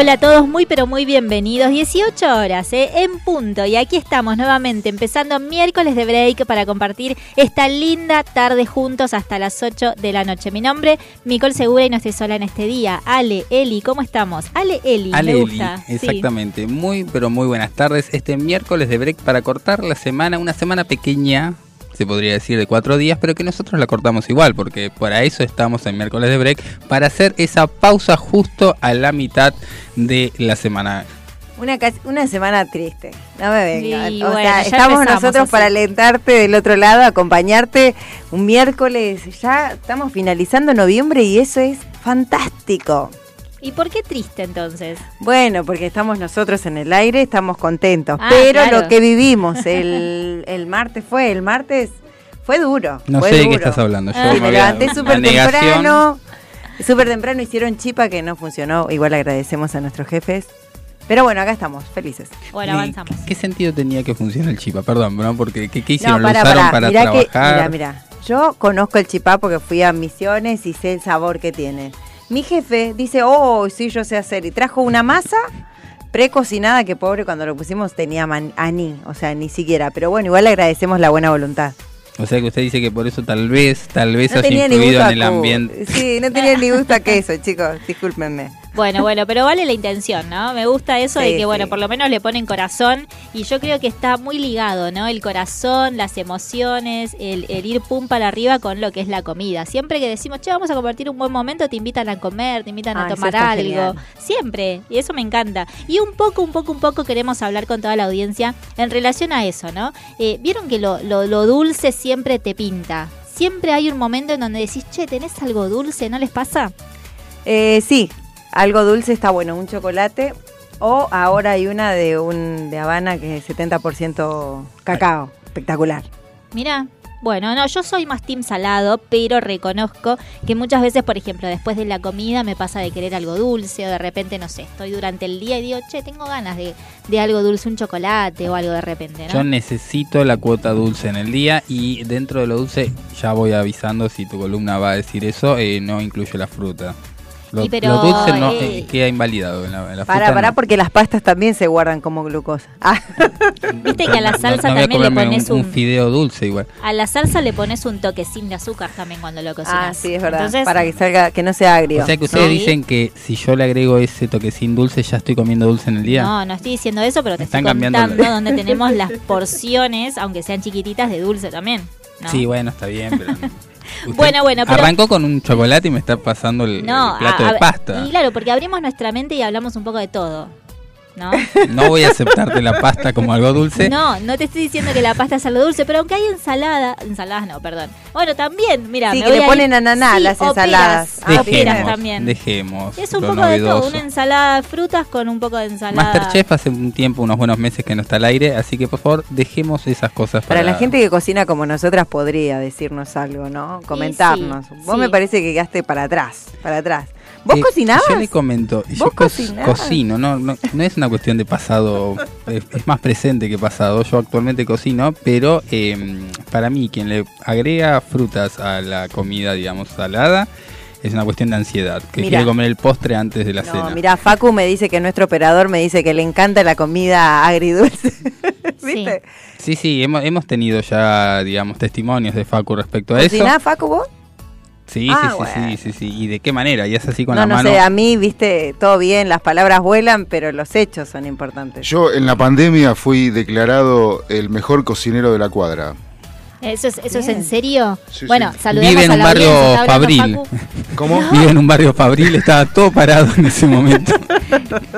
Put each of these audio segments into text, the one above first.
Hola, a todos, muy pero muy bienvenidos. 18 horas, ¿eh? en punto. Y aquí estamos nuevamente, empezando miércoles de break para compartir esta linda tarde juntos hasta las 8 de la noche. Mi nombre, Micol Segura, y no estoy sola en este día. Ale, Eli, ¿cómo estamos? Ale, Eli, Ale, me Eli. Sí. exactamente. Muy, pero muy buenas tardes. Este miércoles de break para cortar la semana, una semana pequeña, se podría decir de cuatro días, pero que nosotros la cortamos igual, porque para eso estamos en miércoles de break, para hacer esa pausa justo a la mitad de la semana. Una, una semana triste, no me vengan. Y o bueno, sea, estamos nosotros así. para alentarte del otro lado, acompañarte un miércoles. Ya estamos finalizando noviembre y eso es fantástico. ¿Y por qué triste entonces? Bueno, porque estamos nosotros en el aire, estamos contentos. Ah, pero claro. lo que vivimos el, el martes fue, el martes fue duro. No fue sé de qué estás hablando. Yo Ah, me levanté súper temprano. Súper temprano hicieron chipa que no funcionó. Igual agradecemos a nuestros jefes. Pero bueno, acá estamos, felices. Bueno, avanzamos. ¿Qué sentido tenía que funcione el chipa? Perdón, ¿no? Porque ¿qué, qué hicieron? No, ¿Lo para, usaron para. para Mirá que, trabajar? mira, mira. Yo conozco el chipá porque fui a Misiones y sé el sabor que tiene. Mi jefe dice, oh, sí, yo sé hacer. Y trajo una masa precocinada que pobre cuando lo pusimos tenía man- aní, o sea, ni siquiera. Pero bueno, igual le agradecemos la buena voluntad. O sea que usted dice que por eso tal vez, tal vez No haya influido en el ambiente. Sí, no tenía ni gusto a queso, chicos, discúlpenme. Bueno, bueno, pero vale la intención, ¿no? Me gusta eso de Sí, que, bueno, sí. por lo menos le ponen corazón y yo creo que está muy ligado, ¿no? El corazón, las emociones, el, el ir pum para arriba con lo que es la comida. Siempre que decimos, che, vamos a compartir un buen momento, te invitan a comer, te invitan Ah, a eso tomar algo. genial. Siempre, y eso me encanta. Y un poco, un poco, un poco queremos hablar con toda la audiencia en relación a eso, ¿no? Eh, Vieron que lo, lo, lo dulce siempre te pinta. Siempre hay un momento en donde decís, che, ¿tenés algo dulce? ¿No les pasa? Eh, sí, algo dulce está bueno, un chocolate. O ahora hay una de un de Habana que es 70% cacao. Espectacular. Mira, bueno, no, yo soy más team salado, pero reconozco que muchas veces, por ejemplo, después de la comida me pasa de querer algo dulce o de repente, no sé, estoy durante el día y digo, che, tengo ganas de, de algo dulce, un chocolate o algo de repente, ¿no? Yo necesito la cuota dulce en el día y dentro de lo dulce ya voy avisando si tu columna va a decir eso, eh, no incluye la fruta. Lo, Y pero, lo dulce no eh, eh, queda invalidado en la, en la Para, fruta. para, no. porque las pastas también se guardan como glucosa. Ah, Viste que a la salsa no también le pones un, un, fideo dulce igual. a la salsa le pones un toquecín de azúcar también cuando lo cocinas. ah, sí, es verdad. Entonces, para que salga, que no sea agrio. O sea que ustedes Sí. dicen que si yo le agrego ese toquecín dulce ya estoy comiendo dulce en el día. No, no estoy diciendo eso, pero te estoy están cambiando contando la- donde tenemos las porciones, aunque sean chiquititas, de dulce también. ¿no? Sí, bueno, está bien, pero... Bueno, bueno, pero- Arrancó con un chocolate y me está pasando el, No, el plato a- de a- pasta. Y claro, porque abrimos nuestra mente y hablamos un poco de todo. ¿No? No voy a aceptarte la pasta como algo dulce. No, no te estoy diciendo que la pasta es algo dulce, pero aunque hay ensalada, ensaladas no, perdón. Bueno, también, mira, Sí, me que voy le a ponen ananá Sí, las ensaladas. Ah, Dejemos, también. dejemos. Es un poco de todo, una ensalada de frutas con un poco de ensalada. Masterchef hace un tiempo, unos buenos meses que no está al aire, así que por favor dejemos esas cosas para, Para la gente que cocina como nosotras podría decirnos algo, ¿no? Comentarnos. Vos sí. me parece que quedaste para atrás, para atrás. ¿Vos Eh, cocinabas? Yo le comento, yo ¿Vos co- cocinabas? cocino, no, no, no es una cuestión de pasado, es, es más presente que pasado. Yo actualmente cocino, pero eh, para mí quien le agrega frutas a la comida, digamos, salada, es una cuestión de ansiedad, que Mira. quiere comer el postre antes de la No, cena. mira, Facu me dice que nuestro operador me dice que le encanta la comida agridulce. ¿Viste? Sí, sí, hemos, hemos tenido ya, digamos, testimonios de Facu respecto a eso. ¿Cocinás, Facu, vos? Sí, Ah, sí, sí, bueno. sí, sí, sí. ¿Y de qué manera? Y es así con no, la no mano. sé, a mí, viste, todo bien, las palabras vuelan, pero los hechos son importantes. Yo en la pandemia fui declarado el mejor cocinero de la cuadra. ¿Eso es, eso es en serio? Sí, bueno, sí. saludemos Vive en a un la barrio audiencia, ¿está hablando fabril. ¿Cómo? Vive en un barrio fabril, estaba todo parado en ese momento.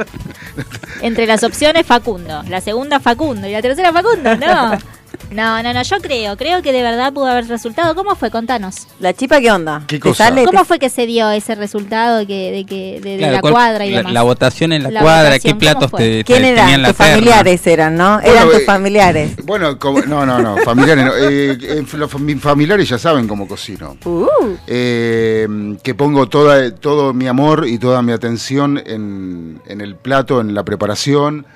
Entre las opciones, Facundo. La segunda, Facundo. Y la tercera, Facundo. No. No, no, no, yo creo, creo que de verdad pudo haber resultado. ¿Cómo fue? Contanos. ¿La chipa qué onda? ¿Qué ¿Te cosa? sale? ¿Cómo te- fue que se dio ese resultado que, de, que, de, de la cuadra y la, demás? la votación en la, La cuadra, votación, qué platos te, te ¿Quién tenían eran? la Tus familiares eran, ¿no? Bueno, eran tus eh, familiares. Bueno, como- no, no, no, familiares no. Eh, eh, los mis familiares ya saben cómo cocino. Uh, Eh, que pongo toda, todo mi amor y toda mi atención en, en el plato, en la preparación.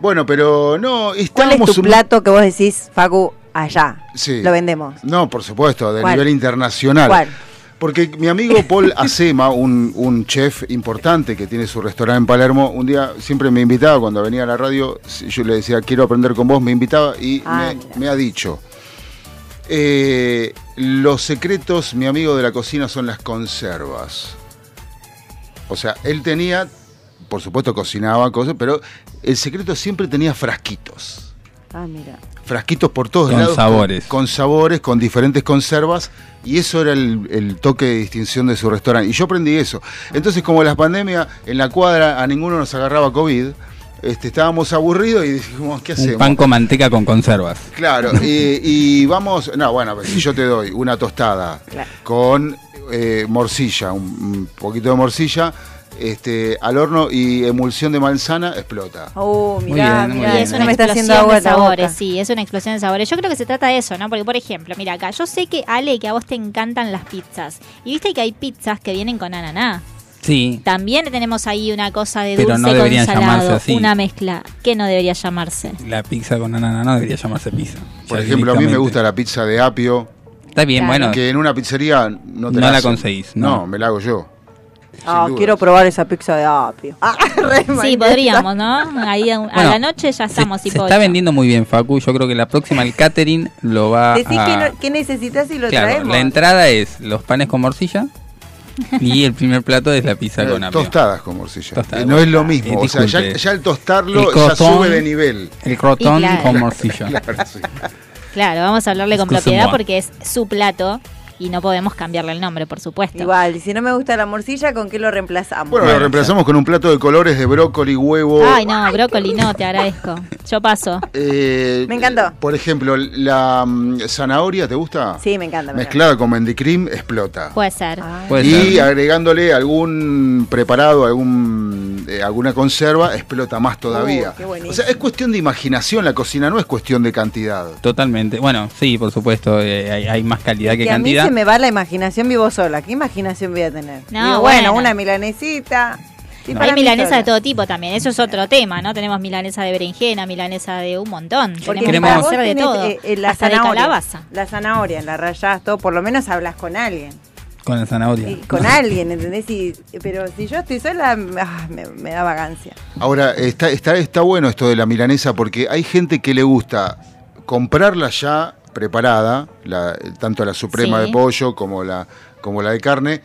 Bueno, pero no, ¿Cuál es tu plato que vos decís, Facu, allá? Sí. Lo vendemos. No, por supuesto, de ¿Cuál? nivel internacional. ¿Cuál? Porque mi amigo Paul Acema, un, un chef importante que tiene su restaurante en Palermo, un día siempre me invitaba cuando venía a la radio, yo le decía quiero aprender con vos, me invitaba y Ah, me ha dicho, eh, los secretos, mi amigo de la cocina, son las conservas. O sea, él tenía, por supuesto cocinaba cosas, pero el secreto siempre tenía frasquitos Ah, mira. frasquitos por todos Con lados. sabores. Con, sabores, con diferentes conservas. Y eso era el, el toque de distinción de su restaurante. Y yo aprendí eso. Entonces, como las pandemias, en la cuadra a ninguno nos agarraba COVID, este, estábamos aburridos y dijimos, ¿qué Un hacemos? pan con manteca con conservas. Claro, y, y vamos, no, bueno, pues, si yo te doy una tostada Claro. con eh, morcilla, un, un poquito de morcilla, este, al horno y emulsión de manzana, explota. Oh, mirá, bien, es una me está explosión haciendo agua de la sabores, boca. sí, es una explosión de sabores. Yo creo que se trata de eso, ¿no? Porque, por ejemplo, mira acá, yo sé que, Ale, que a vos te encantan las pizzas. Y viste que hay pizzas que vienen con ananá. Sí, También tenemos ahí una cosa de Pero dulce no con salado, así. una mezcla que no debería llamarse. la pizza con ananá no debería llamarse pizza. Por ejemplo, a mí me gusta la pizza de apio, Está bien, Claro. bueno. que en una pizzería no te No la hacen. conseguís, no. No, me la hago yo. Ah, quiero probar esa pizza de apio. Ah, Sí, podríamos, ¿no? Ahí a, a Bueno, la noche ya se, estamos se tipo está vendiendo muy bien, Facu. Yo creo que la próxima el catering lo va Decís a... que, no- que necesitas y lo claro, traemos. la entrada es los panes con morcilla y el primer plato es la pizza con apio. Tostadas con morcilla. Tostadas. No es lo mismo. Eh, o sea, ya, ya al tostarlo El ya sube de nivel. El crotón claro. con morcilla. Claro, sí. Claro, vamos a hablarle con Excuse propiedad moi. porque es su plato y no podemos cambiarle el nombre, por supuesto. Igual, y si no me gusta la morcilla, ¿con qué lo reemplazamos? Bueno, Bueno, lo reemplazamos con un plato de colores de brócoli, huevo. Ay, no, brócoli no, te agradezco. Yo paso. eh, Me encantó. Por ejemplo, la mm, zanahoria, ¿te gusta? Sí, me encanta. me Mezclada con mendicrim, explota. Puede ser. encanta. Ah. Y agregándole algún preparado, algún eh, alguna conserva, explota más todavía. Oh, qué buenísimo. o sea, es cuestión de imaginación la cocina, no es cuestión de cantidad. Totalmente. Bueno, sí, por supuesto, eh, hay, hay más calidad que, que a mí cantidad. se me va la imaginación vivo sola. ¿Qué imaginación voy a tener? No, Digo, bueno. bueno, una milanesita. y No. para Hay milanesa de todo tipo también, eso es otro tema, ¿no? Tenemos milanesa de berenjena, milanesa de un montón. Porque Tenemos para hacer de todo, eh, eh, la hasta de zanahoria, calabaza. La zanahoria, la rayás todo, por lo menos hablas con alguien. Con la zanahoria. Y con alguien, ¿entendés? Y- pero si yo estoy sola, ah, me, me da vagancia. Ahora, está, está, está bueno esto de la milanesa porque hay gente que le gusta comprarla ya preparada, la- tanto la suprema Sí. de pollo como la, como la de carne.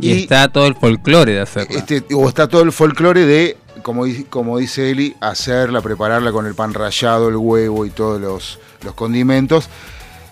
Y, está todo el folclore de hacerla. este, o está todo el folclore de, como, como dice Eli, hacerla, prepararla con el pan rallado, el huevo y todos los, los condimentos.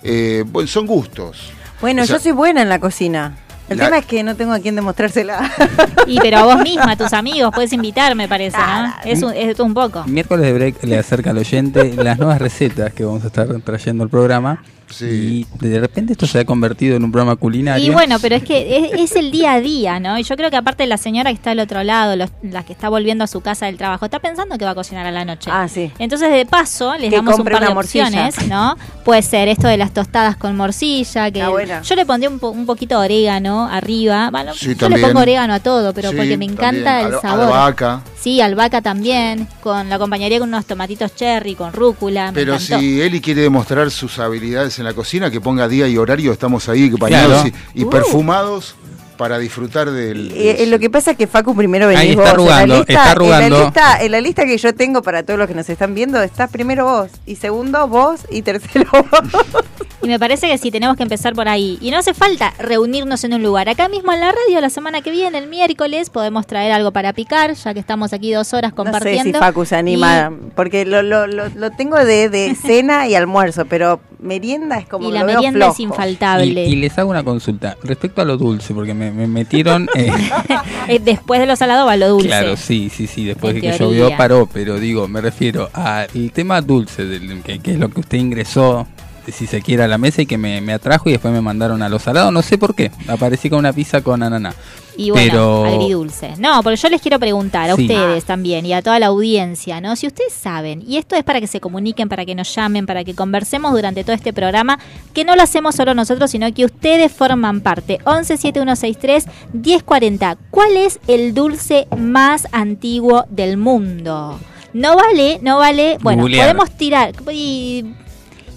Eh, bueno, son gustos. Bueno, O sea, yo soy buena en la cocina. El la- tema es que no tengo a quién demostrársela. Y pero a vos misma, a tus amigos, puedes invitar, me parece, ¿no? Es un, es un poco. Miércoles de break le acerca al oyente las nuevas recetas que vamos a estar trayendo al programa. Sí. Y de repente esto se ha convertido en un programa culinario. Y bueno, pero es que es, es el día a día, ¿no? Y yo creo que aparte la señora que está al otro lado, los- la que está volviendo a su casa del trabajo, está pensando que va a cocinar a la noche. ah, sí. Entonces, de paso, les Que damos un par de morcilla. opciones, ¿no? Puede ser esto de las tostadas con morcilla, que Está buena. yo le pondría un, po- un poquito de orégano arriba. Bueno, Sí, yo le pongo orégano a todo, pero Sí, porque me encanta también. el sabor. Albahaca. Sí, albahaca también, con la acompañaría con unos tomatitos cherry, con rúcula, me Pero encantó. si Eli quiere demostrar sus habilidades en la cocina, que ponga día y horario, estamos ahí bañados Claro. y, y Uh. perfumados para disfrutar del... Eh, eh, lo que pasa es que Facu primero venís Ahí está vos. arrugando, en la lista, está En arrugando. la, lista, en la lista que yo tengo para todos los que nos están viendo, estás primero vos. Y segundo vos y tercero vos. Y me parece que sí, tenemos que empezar por ahí. Y no hace falta reunirnos en un lugar. Acá mismo en la radio, la semana que viene, el miércoles, podemos traer algo para picar, ya que estamos aquí dos horas compartiendo. No sé si Facu se anima, porque lo, lo, lo, lo tengo de, de cena y almuerzo, pero merienda es como Y la lo veo merienda es infaltable. Y, y les hago una consulta respecto a lo dulce, porque me, me metieron. eh, Eh, Después de lo salado va lo dulce. Claro, sí, sí, sí. Después de que llovió paró, pero digo, me refiero al tema dulce, del, que, que es lo que usted ingresó, si se quiere, a la mesa y que me, me atrajo y después me mandaron a lo salado. No sé por qué. Aparecí con una pizza con ananá. Y bueno, Pero- agridulce. No, porque yo les quiero preguntar a Sí. ustedes también y a toda la audiencia, ¿no? Si ustedes saben, y esto es para que se comuniquen, para que nos llamen, para que conversemos durante todo este programa, que no lo hacemos solo nosotros, sino que ustedes forman parte. 117163 1040. ¿Cuál es el dulce más antiguo del mundo? No vale, no vale. Bueno, Googlear. podemos tirar. Y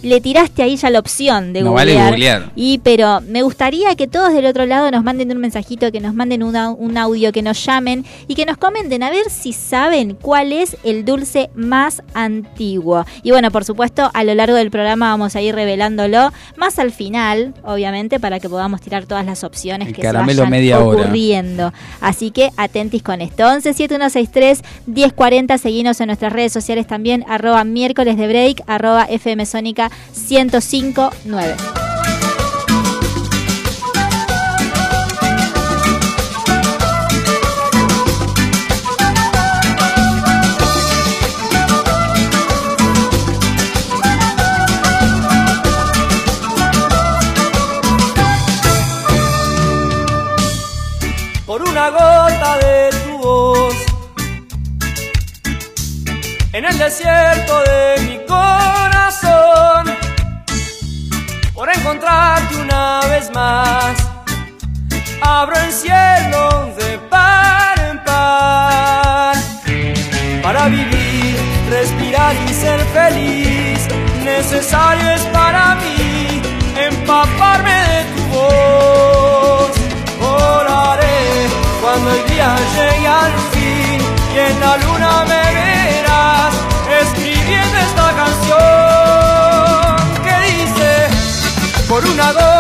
le tiraste ahí ya la opción de No vale googlear. Y pero me gustaría que todos del otro lado nos manden un mensajito, que nos manden una- un audio, que nos llamen y que nos comenten a ver si saben cuál es el dulce más antiguo. Y bueno, por supuesto, a lo largo del programa vamos a ir revelándolo, más al final, obviamente, para que podamos tirar todas las opciones El que se vayan media hora. ocurriendo. Así que atentis con esto. 117163 1040, seguinos en nuestras redes sociales también, arroba miércoles de break, arroba FM Sónica 1059. por una gota de tu voz. En el desierto de mi corazón, por encontrarte una vez más, abro el cielo de par en par. Para vivir, respirar y ser feliz, necesario es para mí empaparme de tu voz. Oraré cuando el día llegue al fin y en la luna me verás por una gota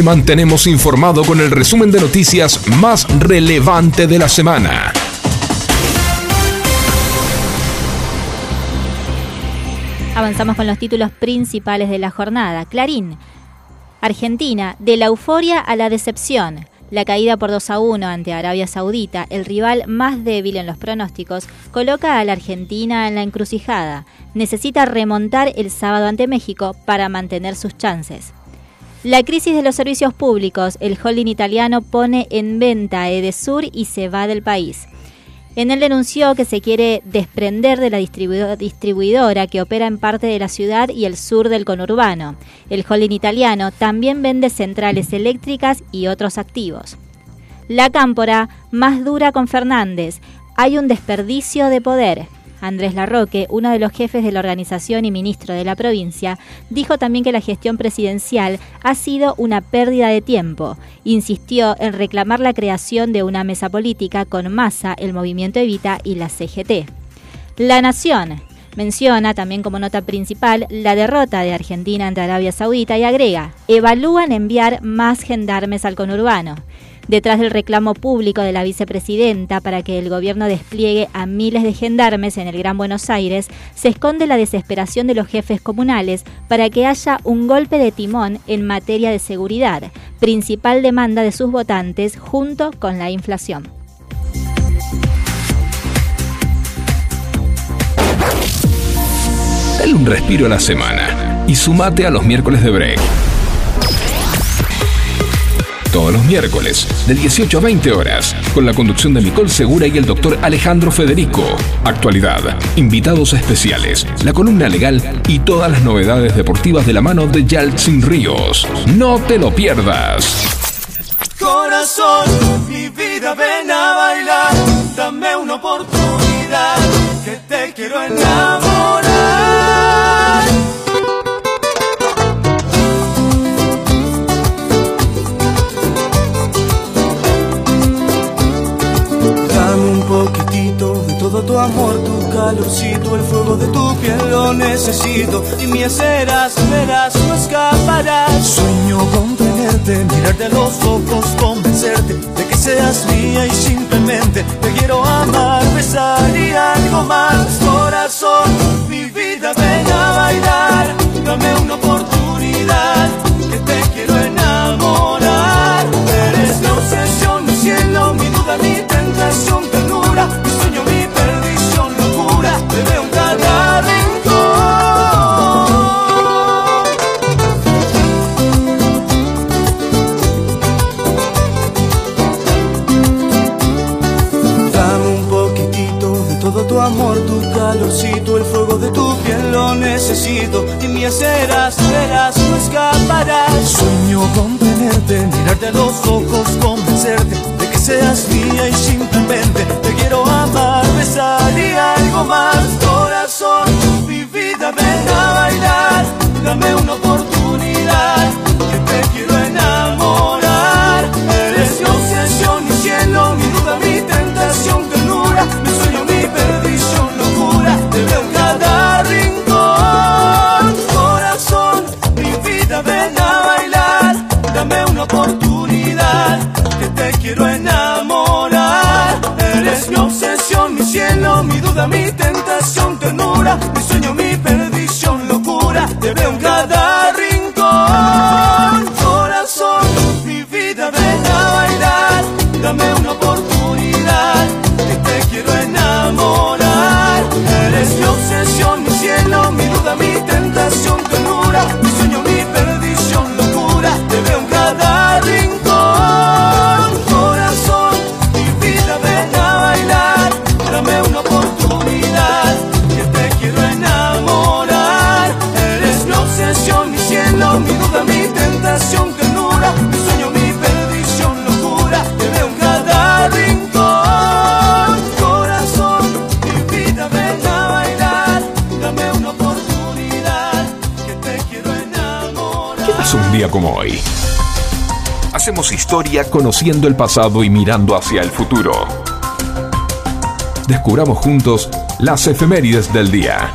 Te mantenemos informado con el resumen de noticias más relevante de la semana. Avanzamos con los títulos principales de la jornada. Clarín. Argentina, de la euforia a la decepción. La caída por 2 a 1 ante Arabia Saudita, el rival más débil en los pronósticos, coloca a la Argentina en la encrucijada. Necesita remontar el sábado ante México para mantener sus chances. La crisis de los servicios públicos, el holding italiano pone en venta Edesur y se va del país. En él denunció que se quiere desprender de la distribuidora que opera en parte de la ciudad y el sur del conurbano. El holding italiano también vende centrales eléctricas y otros activos. La cámpora más dura con Fernández. Hay un desperdicio de poder. Andrés Larroque, uno de los jefes de la organización y ministro de la provincia, dijo también que la gestión presidencial ha sido una pérdida de tiempo. Insistió en reclamar la creación de una mesa política con Massa, el Movimiento Evita y la CGT. La Nación. Menciona también como nota principal la derrota de Argentina ante Arabia Saudita y agrega, evalúan enviar más gendarmes al conurbano detrás del reclamo público de la vicepresidenta para que el gobierno despliegue a miles de gendarmes en el Gran Buenos Aires, se esconde la desesperación de los jefes comunales para que haya un golpe de timón en materia de seguridad, principal demanda de sus votantes junto con la inflación. Dale un respiro a la semana y sumate a los miércoles de break todos los miércoles, de 18 a 20 horas, con la conducción de Nicole Segura y el doctor Alejandro Federico. Actualidad, invitados especiales, la columna legal y todas las novedades deportivas de la mano de Yaltsin Ríos. No te lo pierdas. Corazón, mi vida, ven a bailar, dame una oportunidad, que te quiero enamorar. Calorcito, el fuego de tu piel lo necesito. Y me serás, verás, no escaparás. Sueño con tenerte, mirarte a los ojos, convencerte de que seas mía y simplemente te quiero amar, besar y algo más. Corazón, mi vida, ven a bailar, dame una oportunidad, que te quiero enamorar. Eres mi obsesión, mi cielo, mi duda, mi tentación, serás, verás, no escaparás. Sueño con tenerte, mirarte a los ojos, convencerte de que seas mía y simplemente te quiero amar, besar y algo más. Corazón, mi vida, ven a bailar, dame una oportunidad, quiero enamorar. Eres mi obsesión, mi cielo, mi duda, mi tentación, ternura, mi sueño, mi perdición, locura, te veo en cada día como hoy? Hacemos historia conociendo el pasado y mirando hacia el futuro. Descubramos juntos las efemérides del día.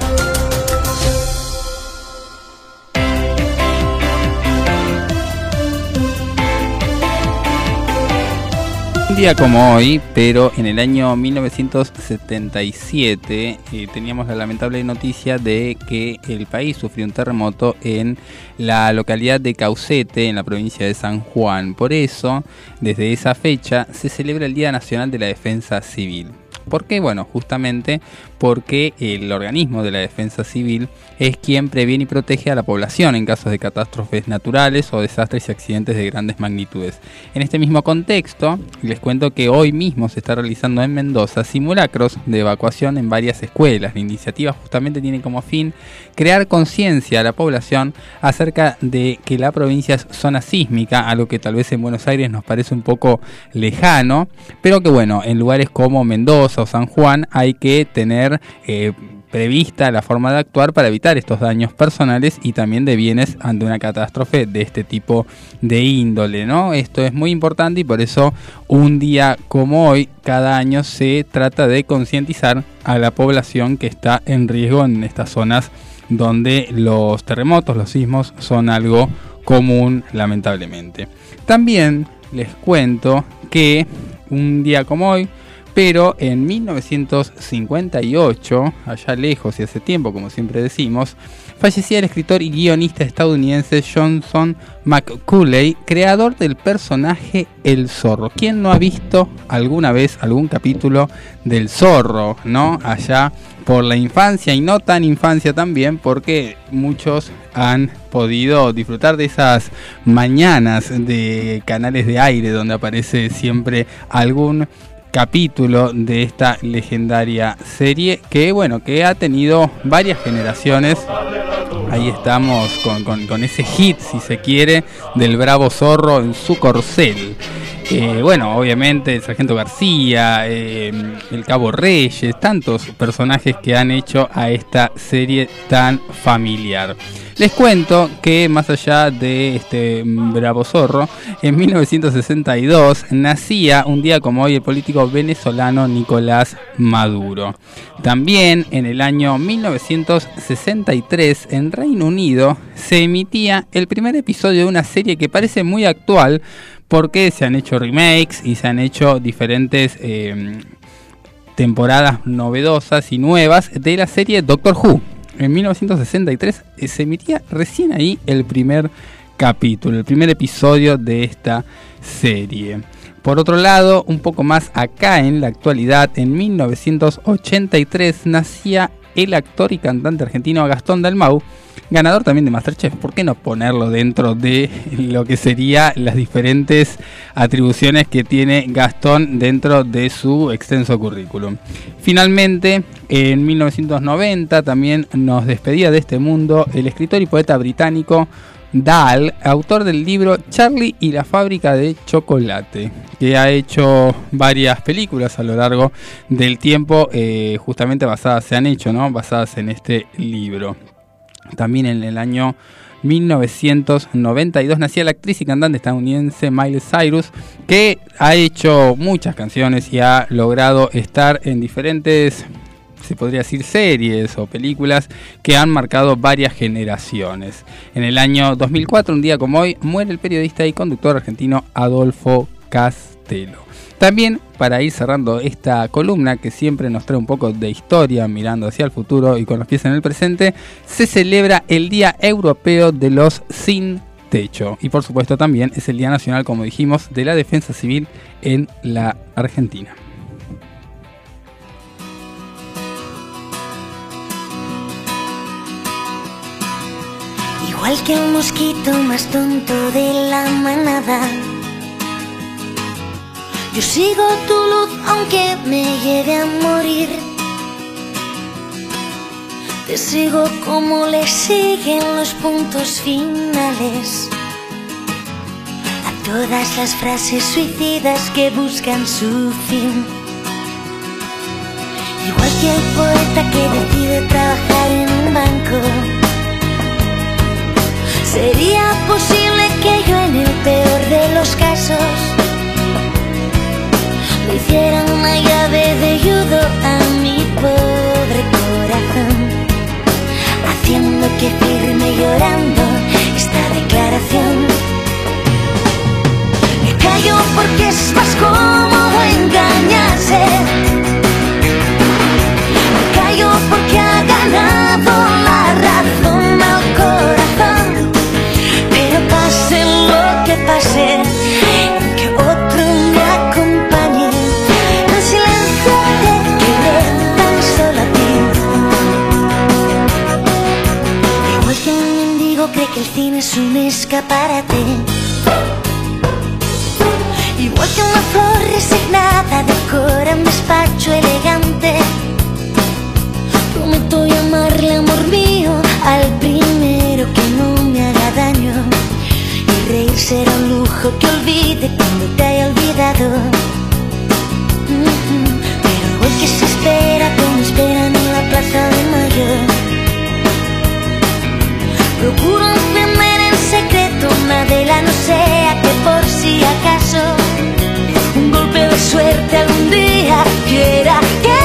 Día como hoy, pero en el año 1977 eh, teníamos la lamentable noticia de que el país sufrió un terremoto en la localidad de Caucete, en la provincia de San Juan. Por eso, desde esa fecha, se celebra el Día Nacional de la Defensa Civil. ¿Por qué? Bueno, justamente porque el organismo de la defensa civil es quien previene y protege a la población en casos de catástrofes naturales o desastres y accidentes de grandes magnitudes. En este mismo contexto, les cuento que hoy mismo se está realizando en Mendoza simulacros de evacuación en varias escuelas. La iniciativa justamente tiene como fin crear conciencia a la población acerca de que la provincia es zona sísmica, algo que tal vez en Buenos Aires nos parece un poco lejano, pero que bueno, en lugares como Mendoza o San Juan hay que tener eh, prevista la forma de actuar para evitar estos daños personales y también de bienes ante una catástrofe de este tipo de índole, ¿no? Esto es muy importante y por eso un día como hoy, cada año se trata de concientizar a la población que está en riesgo en estas zonas donde los terremotos, los sismos son algo común lamentablemente. También les cuento que un día como hoy, pero en 1958, allá lejos y hace tiempo, como siempre decimos, fallecía el escritor y guionista estadounidense Johnson McCulley, creador del personaje El Zorro. ¿Quién no ha visto alguna vez algún capítulo del Zorro, no? Allá por la infancia y no tan infancia también, porque muchos han podido disfrutar de esas mañanas de canales de aire donde aparece siempre algún capítulo de esta legendaria serie que bueno que ha tenido varias generaciones ahí estamos con, ese hit si se quiere del bravo zorro en su corcel eh, bueno, obviamente el Sargento García, eh, el Cabo Reyes, tantos personajes que han hecho a esta serie tan familiar. Les cuento que más allá de este bravo zorro, en 1962 nacía un día como hoy el político venezolano Nicolás Maduro. También en el año 1963 en Reino Unido se emitía el primer episodio de una serie que parece muy actual porque se han hecho remakes y se han hecho diferentes eh, temporadas novedosas y nuevas de la serie Doctor Who en 1963 eh, se emitía recién ahí el primer capítulo, el primer episodio de esta serie. Por otro lado, un poco más acá en la actualidad, en 1983 nacía el actor y cantante argentino Gastón Dalmau, ganador también de Masterchef. ¿Por qué no ponerlo dentro de lo que serían las diferentes atribuciones que tiene Gastón dentro de su extenso currículum? Finalmente, en 1990 también nos despedía de este mundo el escritor y poeta británico Dahl, autor del libro Charlie y la fábrica de chocolate, que ha hecho varias películas a lo largo del tiempo, eh, justamente basadas, se han hecho, ¿no? Basadas en este libro. También en el año 1992 nacía la actriz y cantante estadounidense Miley Cyrus, que ha hecho muchas canciones y ha logrado estar en diferentes, se podría decir, series o películas que han marcado varias generaciones. En el año 2004, un día como hoy, muere el periodista y conductor argentino Adolfo Castelo. También para ir cerrando esta columna que siempre nos trae un poco de historia mirando hacia el futuro y con los pies en el presente, se celebra el Día Europeo de los Sin Techo. Y por supuesto también es el Día Nacional, como dijimos, de la Defensa Civil en la Argentina. Igual que un mosquito más tonto de la manada yo sigo tu luz aunque me llegue a morir. Te sigo como le siguen los puntos finales. A todas las frases suicidas que buscan su fin. Igual que el poeta que decide trabajar en un banco. Sería posible que yo en el peor de los casos hicieran una llave de judo a mi pobre corazón, haciendo que firme llorando esta declaración. Me callo porque es más cómodo engañarse. Que el cine es un escaparate. Igual que una flor resignada decora un despacho elegante. Prometo llamarle amor mío al primero que no me haga daño. Y reír será un lujo que olvide cuando te haya olvidado. Pero hoy que se espera como esperan en la plaza de mayo. Procuro encender en secreto una vela, no sea que por si acaso. Un golpe de suerte algún día quiera que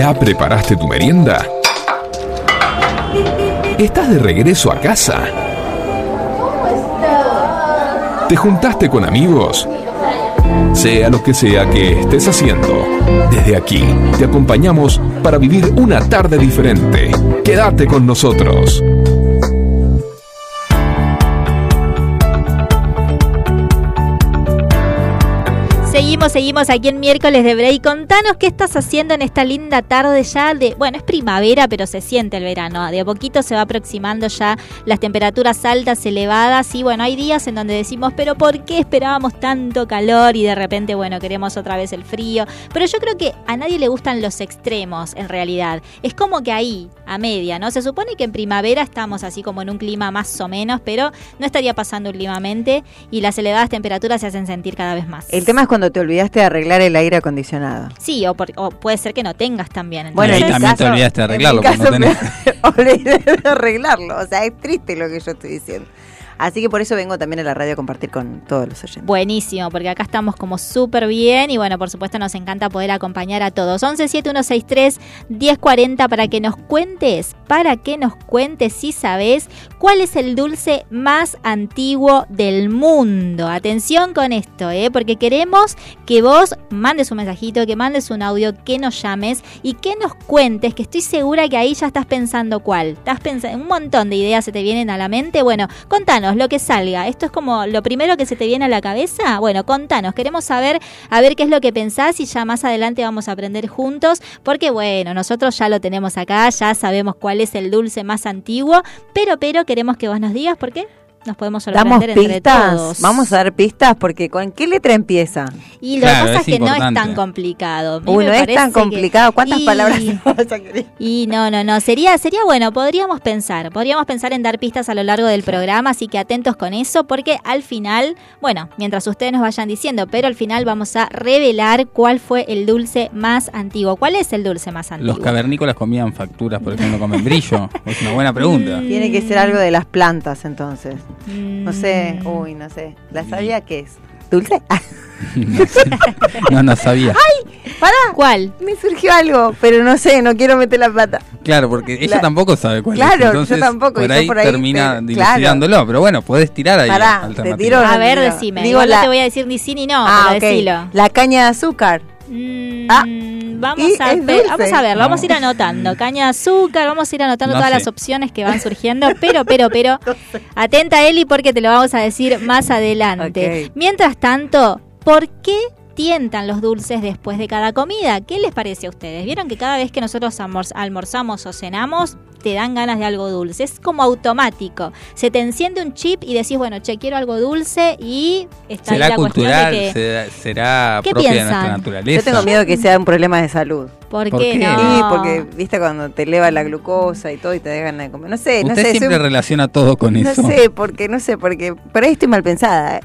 ¿Ya preparaste tu merienda? ¿Estás de regreso a casa? ¿Te juntaste con amigos? Sea lo que sea que estés haciendo, desde aquí te acompañamos para vivir una tarde diferente. Quédate con nosotros. Seguimos, seguimos aquí en miércoles de break. Contanos qué estás haciendo en esta linda tarde ya de, bueno, es primavera, pero se siente el verano. De a poquito se va aproximando ya las temperaturas altas, elevadas. Y bueno, hay días en donde decimos, pero ¿por qué esperábamos tanto calor? Y de repente, bueno, queremos otra vez el frío. Pero yo creo que a nadie le gustan los extremos, en realidad. Es como que ahí, a media, ¿no? Se supone que en primavera estamos así como en un clima más o menos, pero no estaría pasando últimamente. Y las elevadas temperaturas se hacen sentir cada vez más. El tema es cuando te olvidaste de arreglar el aire acondicionado. Sí, o, por- o puede ser que no tengas también. Bueno, Y ahí en también te caso- olvidaste de en mi arreglarlo, cuando caso tenés- olvidé de arreglarlo. O sea, es triste lo que yo estoy diciendo. Así que por eso vengo también a la radio a compartir con todos los oyentes. Buenísimo, porque acá estamos como súper bien y bueno, por supuesto nos encanta poder acompañar a todos. 117163-1040 para que nos cuentes, para que nos cuentes si sabes cuál es el dulce más antiguo del mundo. Atención con esto, ¿eh? porque queremos que vos mandes un mensajito, que mandes un audio, que nos llames y que nos cuentes, que estoy segura que ahí ya estás pensando cuál. Estás pensando, un montón de ideas se te vienen a la mente. Bueno, contanos lo que salga. Esto es como lo primero que se te viene a la cabeza. Bueno, contanos, queremos saber a ver qué es lo que pensás y ya más adelante vamos a aprender juntos, porque bueno, nosotros ya lo tenemos acá, ya sabemos cuál es el dulce más antiguo, pero pero queremos que vos nos digas por qué. Nos podemos Damos sorprender entre pistas. todos. Vamos a dar pistas porque ¿con qué letra empieza? Y lo Claro, que pasa es es que no es tan complicado. Uy, no es tan que- complicado. ¿Cuántas Y- palabras vas a querer? Y no, no, no. Sería, sería bueno, podríamos pensar. Podríamos pensar en dar pistas a lo largo del programa, así que atentos con eso, porque al final, bueno, mientras ustedes nos vayan diciendo, pero al final vamos a revelar cuál fue el dulce más antiguo. ¿Cuál es el dulce más antiguo? Los cavernícolas comían facturas, por ejemplo, comen brillo. Es una buena pregunta. Mm. Tiene que ser algo de las plantas entonces. Mm, No sé, uy, no sé. ¿La sabía qué es? ¿Dulce? No, sé. no, no sabía. pará, ¿Cuál? me surgió algo, pero no sé, no quiero meter la pata. Claro, porque ella Claro. tampoco sabe cuál Claro, es. yo Entonces, tampoco, y Por yo ahí, por ahí, termina pero- dilucidándolo. Pero bueno, puedes tirar ahí. Pará, te tiro- A ver, decime. digo Igual la- no te voy a decir ni sí ni no, ah, pero decilo. La caña de azúcar. Mm, Ah, vamos, a ver, vamos a ver, vamos a ir No. anotando. Caña de azúcar, vamos a ir anotando No todas sé. las opciones que van surgiendo. Pero, pero, pero, atenta Eli porque te lo vamos a decir más adelante. Mientras tanto, ¿por qué tientan los dulces después de cada comida? ¿Qué les parece a ustedes? ¿Vieron que cada vez que nosotros almor- almorzamos o cenamos, te dan ganas de algo dulce? Es como automático. Se te enciende un chip y decís, bueno, che, quiero algo dulce y está ahí ¿Será la cuestión de cultural? que... ¿Será, será ¿Qué propia de nuestra naturaleza? Yo tengo miedo que sea un problema de salud. ¿Por, ¿Por qué, no? Sí, porque viste cuando te eleva la glucosa y todo y te dejan de comer. No sé, no Usted sé. siempre soy- relaciona todo con no eso. sé, porque, no sé, porque por ahí estoy mal pensada. ¿eh?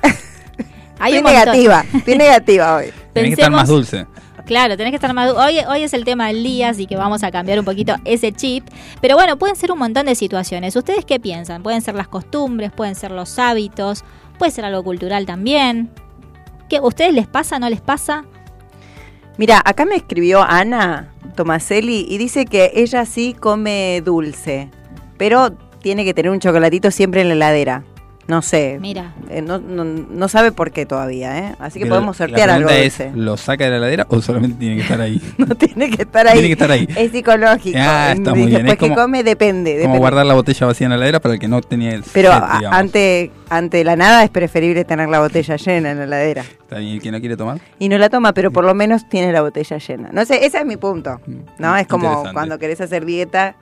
Hay Estoy negativa, estoy negativa hoy. Tiene que estar más dulce. Claro, tenés que estar. Hoy, hoy es el tema del día, así que vamos a cambiar un poquito ese chip. Pero bueno, pueden ser un montón de situaciones. ¿Ustedes qué piensan? Pueden ser las costumbres, pueden ser los hábitos, puede ser algo cultural también. ¿Qué, ¿Ustedes les pasa, no les pasa? Mira, acá me escribió Ana Tomaselli y dice que ella sí come dulce, pero tiene que tener un chocolatito siempre en la heladera. No sé. Mira. Eh, no, no, no sabe por qué todavía, ¿eh? Así que Pero podemos la sortear algo pregunta dulce. es, ¿lo saca de la heladera o solamente tiene que estar ahí? No tiene que estar ahí. Tiene que estar ahí. Es psicológico. Ah, está muy Y bien. Después Es como- que come, depende. Como depende. guardar la botella vacía en la heladera para el que no tenía el Pero set, a- ante, ante la nada es preferible tener la botella llena en la heladera. ¿Está bien el que no quiere tomar? Y no la toma, pero por lo menos tiene la botella llena. No sé, ese es mi punto. ¿No? Es como cuando querés hacer dieta.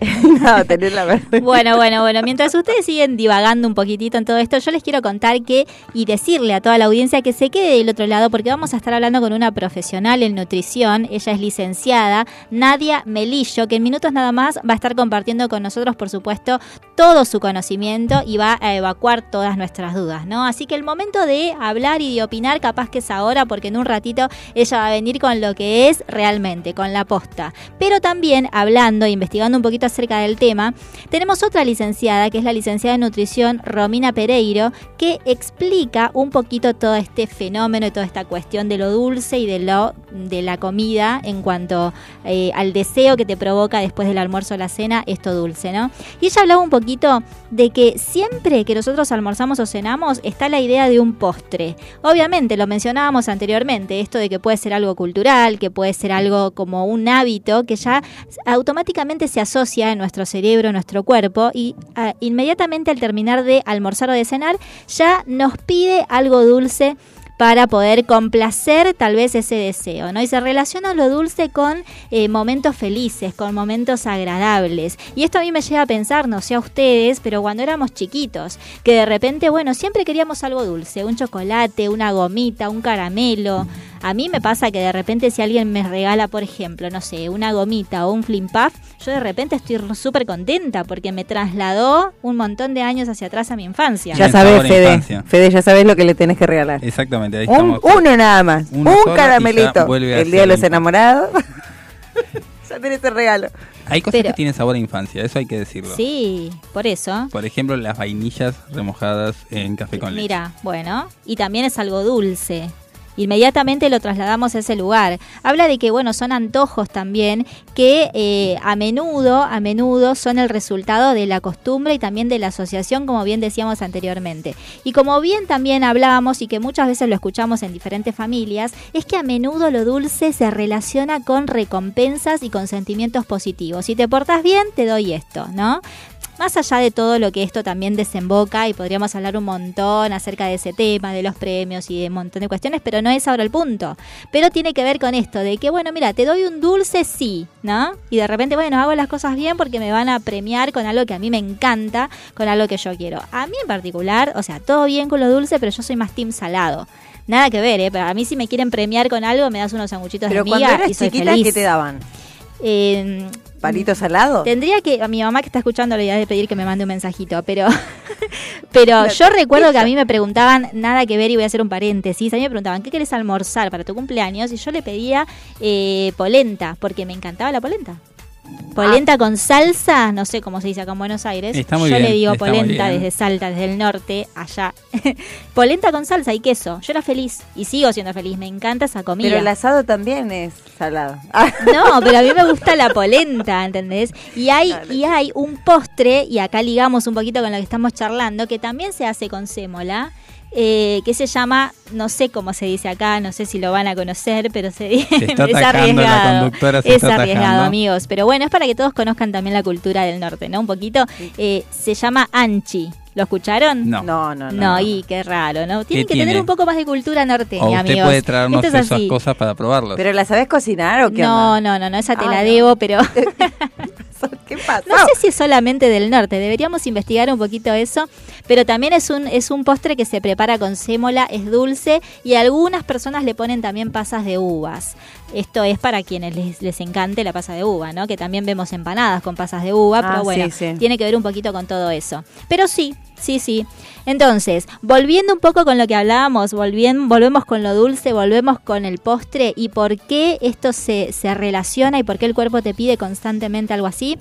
no, tener la verdad. Bueno, bueno, bueno. Mientras ustedes siguen divagando un poquitito en todo esto, yo les quiero contar que y decirle a toda la audiencia que se quede del otro lado porque vamos a estar hablando con una profesional en nutrición. Ella es licenciada, Nadia Melillo, que en minutos nada más va a estar compartiendo con nosotros, por supuesto, todo su conocimiento y va a evacuar todas nuestras dudas, ¿no? Así que el momento de hablar y de opinar capaz que es ahora porque en un ratito ella va a venir con lo que es realmente, con la posta. Pero también hablando e investigando un poquito acerca del tema, tenemos otra licenciada que es la licenciada en nutrición Romina Pereiro, que explica un poquito todo este fenómeno y toda esta cuestión de lo dulce y de lo de la comida en cuanto eh, al deseo que te provoca después del almuerzo o la cena esto dulce, ¿no? Y ella hablaba un poquito de que siempre que nosotros almorzamos o cenamos está la idea de un postre. Obviamente, lo mencionábamos anteriormente, esto de que puede ser algo cultural, que puede ser algo como un hábito que ya automáticamente se asocia en nuestro cerebro, en nuestro cuerpo y ah, inmediatamente al terminar de almorzar o de cenar ya nos pide algo dulce para poder complacer tal vez ese deseo, ¿no? Y se relaciona lo dulce con eh, momentos felices, con momentos agradables. Y esto a mí me lleva a pensar, no sé a ustedes, pero cuando éramos chiquitos, que de repente, bueno, siempre queríamos algo dulce, un chocolate, una gomita, un caramelo. A mí me pasa que de repente si alguien me regala, por ejemplo, no sé, una gomita o un flimpuff, yo de repente estoy súper contenta porque me trasladó un montón de años hacia atrás a mi infancia. Ya sabes, Fede. infancia. Fede, ya sabes lo que le tenés que regalar. Exactamente, ahí Un, estamos. uno nada más. Uno un caramelito. El día de los enamorados. ya tenés el regalo. Hay cosas Pero- que tienen sabor a infancia, eso hay que decirlo. Sí, por eso. Por ejemplo, las vainillas remojadas en café con leche. Mira, bueno, y también es algo dulce. Inmediatamente lo trasladamos a ese lugar. Habla de que, bueno, son antojos también que eh, a menudo, a menudo son el resultado de la costumbre y también de la asociación, como bien decíamos anteriormente. Y como bien también hablábamos y que muchas veces lo escuchamos en diferentes familias, es que a menudo lo dulce se relaciona con recompensas y con sentimientos positivos. Si te portas bien, te doy esto, ¿no? Más allá de todo lo que esto también desemboca, y podríamos hablar un montón acerca de ese tema, de los premios y de un montón de cuestiones, pero no es ahora el punto. Pero tiene que ver con esto, de que, bueno, mira, te doy un dulce, sí, ¿no? Y de repente, bueno, hago las cosas bien porque me van a premiar con algo que a mí me encanta, con algo que yo quiero. A mí en particular, o sea, todo bien con lo dulce, pero yo soy más team salado. Nada que ver, ¿eh? Pero a mí si me quieren premiar con algo, me das unos sanguchitos de miga y soy feliz. ¿qué te daban? Eh, ¿Palito salado? Tendría que, a mi mamá que está escuchando le voy a pedir que me mande un mensajito, pero pero yo recuerdo que a mí me preguntaban, nada que ver y voy a hacer un paréntesis, a mí me preguntaban, ¿qué querés almorzar para tu cumpleaños? Y yo le pedía eh, polenta, porque me encantaba la polenta. Polenta con salsa, no sé cómo se dice acá en Buenos Aires. Está muy Yo bien, le digo está muy polenta bien. desde Salta, desde el norte, allá. polenta con salsa y queso. Yo era feliz y sigo siendo feliz. Me encanta esa comida. Pero el asado también es salado. Ah, No, pero a mí me gusta la polenta, ¿entendés? Y hay, y hay un postre, y acá ligamos un poquito con lo que estamos charlando, que también se hace con sémola, eh, que se llama, no sé cómo se dice acá, no sé si lo van a conocer, pero se está es la arriesgado. conductora se es está arriesgado, atajando. amigos. Pero bueno, es para que todos conozcan también la cultura del norte, ¿no? Un poquito. Eh, se llama anchi. ¿Lo escucharon? No. no, no, no. No, y qué raro, ¿no? Tienen que tiene? tener un poco más de cultura norteña, O usted amigos. puede traernos es esas cosas para probarlas. ¿Pero la sabés cocinar o qué No, onda? no, no, no, esa te Ah, la no. debo, pero ¿Qué pasa? no sé si es solamente del norte, deberíamos investigar un poquito eso, pero también es un, es un postre que se prepara con sémola, es dulce y algunas personas le ponen también pasas de uvas. Esto es para quienes les, les encante la pasa de uva, ¿no? Que también vemos empanadas con pasas de uva, Ah, pero bueno, sí, sí. tiene que ver un poquito con todo eso. Pero sí, sí, sí. Entonces, volviendo un poco con lo que hablábamos, volvien- volvemos con lo dulce, volvemos con el postre y por qué esto se, se relaciona y por qué el cuerpo te pide constantemente algo así.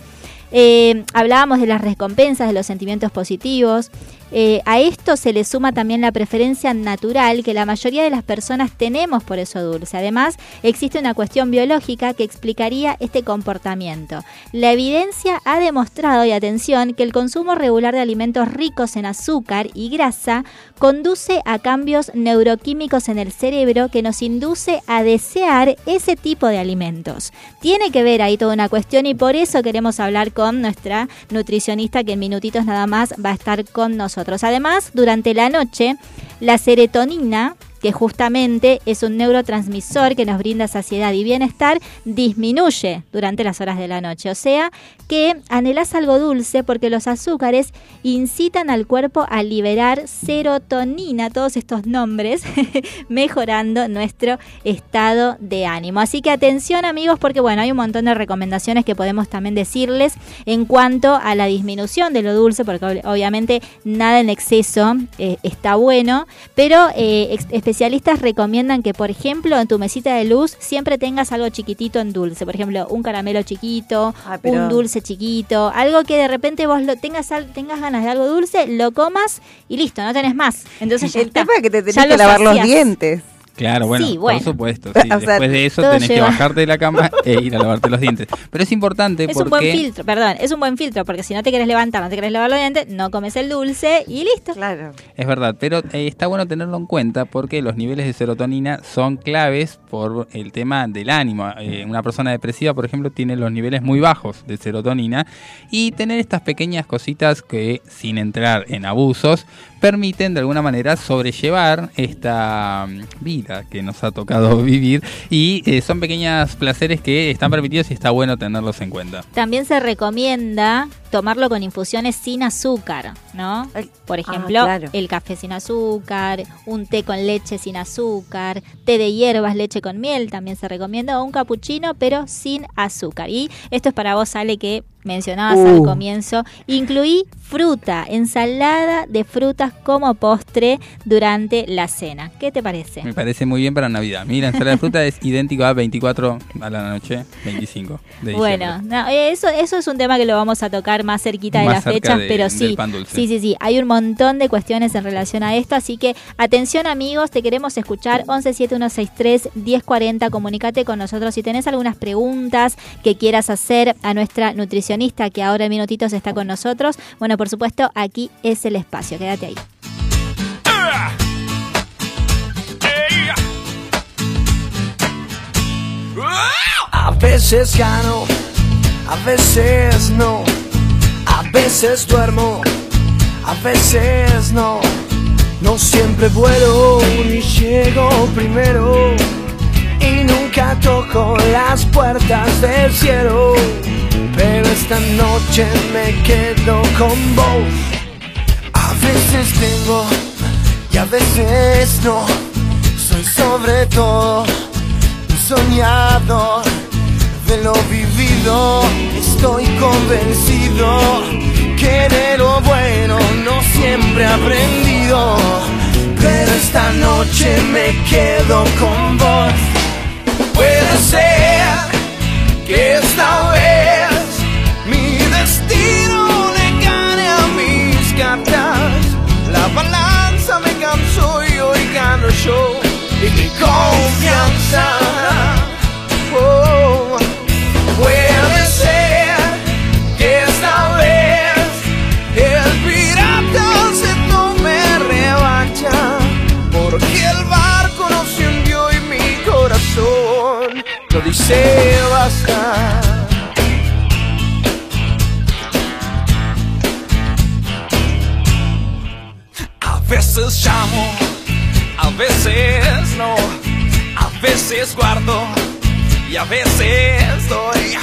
Eh, hablábamos de las recompensas, de los sentimientos positivos. Eh, a esto se le suma también la preferencia natural que la mayoría de las personas tenemos por eso dulce. Además, existe una cuestión biológica que explicaría este comportamiento. La evidencia ha demostrado, y atención, que el consumo regular de alimentos ricos en azúcar y grasa conduce a cambios neuroquímicos en el cerebro que nos induce a desear ese tipo de alimentos. Tiene que ver ahí toda una cuestión y por eso queremos hablar con nuestra nutricionista que en minutitos nada más va a estar con nosotros. Además, durante la noche, la serotonina que justamente es un neurotransmisor que nos brinda saciedad y bienestar, disminuye durante las horas de la noche. O sea que anhelás algo dulce porque los azúcares incitan al cuerpo a liberar serotonina, todos estos nombres, mejorando nuestro estado de ánimo. Así que atención amigos porque bueno, hay un montón de recomendaciones que podemos también decirles en cuanto a la disminución de lo dulce, porque ob- obviamente nada en exceso eh, está bueno, pero eh, especialistas recomiendan que, por ejemplo, en tu mesita de luz siempre tengas algo chiquitito en dulce, por ejemplo, un caramelo chiquito, Ah, pero- un dulce chiquito, algo que de repente vos lo tengas, tengas ganas de algo dulce, lo comas y listo, no tenés más. Entonces ya El está. tema es que te tenés Ya que lavar los dientes. Claro, bueno, Sí, bueno. por supuesto. Sea, Después de eso tenés que bajarte de la cama e ir a lavarte los dientes. Pero es importante Es porque... un buen filtro, perdón, es un buen filtro, porque si no te querés levantar, no te querés lavar los dientes, no comes el dulce y listo. Claro. Es verdad, pero eh, está bueno tenerlo en cuenta porque los niveles de serotonina son claves por el tema del ánimo. Eh, una persona depresiva, por ejemplo, tiene los niveles muy bajos de serotonina y tener estas pequeñas cositas que, sin entrar en abusos, permiten de alguna manera sobrellevar esta mm, vida que nos ha tocado vivir y eh, son pequeños placeres que están permitidos y está bueno tenerlos en cuenta. También se recomienda tomarlo con infusiones sin azúcar, ¿no? Por ah, ejemplo, claro. el café sin azúcar, un té con leche sin azúcar, té de hierbas, leche con miel, también se recomienda, o un capuchino, pero sin azúcar. Y esto es para vos, Ale, que mencionabas al Uh. comienzo. Incluí fruta, ensalada de frutas como postre durante la cena. ¿Qué te parece? Me parece muy bien para Navidad. Mira, ensalada de fruta es idéntico a 24 a la noche, 25 de Bueno, no, eso, eso es un tema que lo vamos a tocar más cerquita de Más las cerca fechas, de- pero del sí, pan dulce. sí, sí, sí, hay un montón de cuestiones en relación a esto, así que atención amigos, te queremos escuchar 117163 1040, comunícate con nosotros si tenés algunas preguntas que quieras hacer a nuestra nutricionista que ahora en minutitos está con nosotros. Bueno, por supuesto, aquí es el espacio, quédate ahí. A veces gano, a veces no, a veces duermo, a veces no. No siempre vuelo ni llego primero y nunca toco las puertas del cielo. Pero esta noche me quedo con vos. A veces tengo y a veces no. Soy sobre todo un soñador de lo vivido estoy convencido que de lo bueno no siempre he aprendido. Pero esta noche me quedo con vos. Puede ser que esta vez mi destino le gane a mis cartas. La balanza me cansó y hoy gano yo. Y mi confianza. Lo dice basta. A veces llamo, a veces no, a veces guardo y a veces doy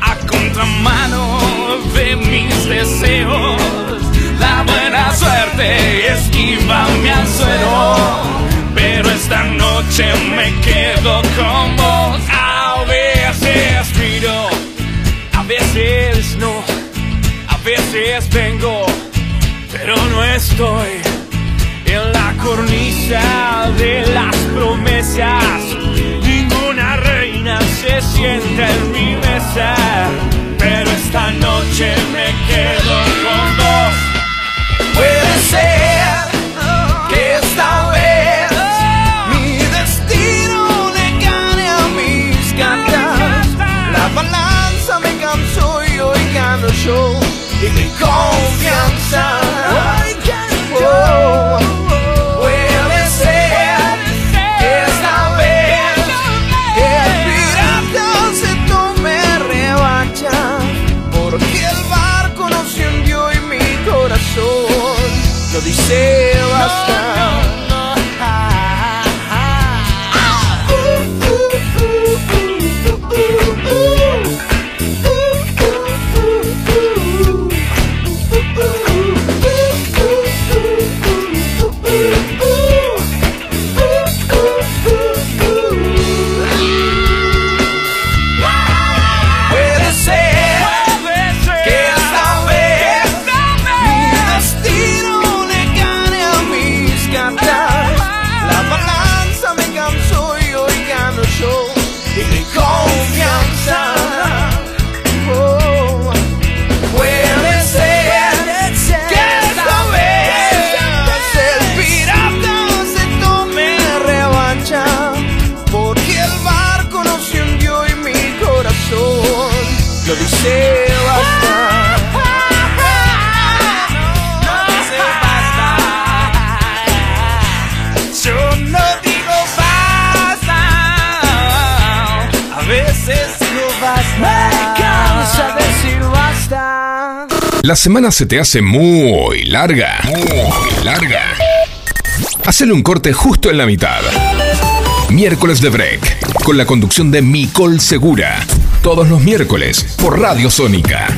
a contramano de mis deseos. La buena suerte esquiva mi anzuelo, pero esta noche me quedo con vos. A veces miro, a veces no, a veces vengo, pero no estoy en la cornisa de las promesas. Ninguna reina se sienta en mi mesa, pero esta noche me quedo con vos. Puede ser que esta vez mi confianza. Oh, puede ser que esta vez el pirata se tome revancha, porque el barco no se hundió y mi corazón lo dice La semana se te hace muy larga. Muy larga. Hacele un corte justo en la mitad. Miércoles de Break. Con la conducción de Micol Segura. Todos los miércoles por Radio Sónica.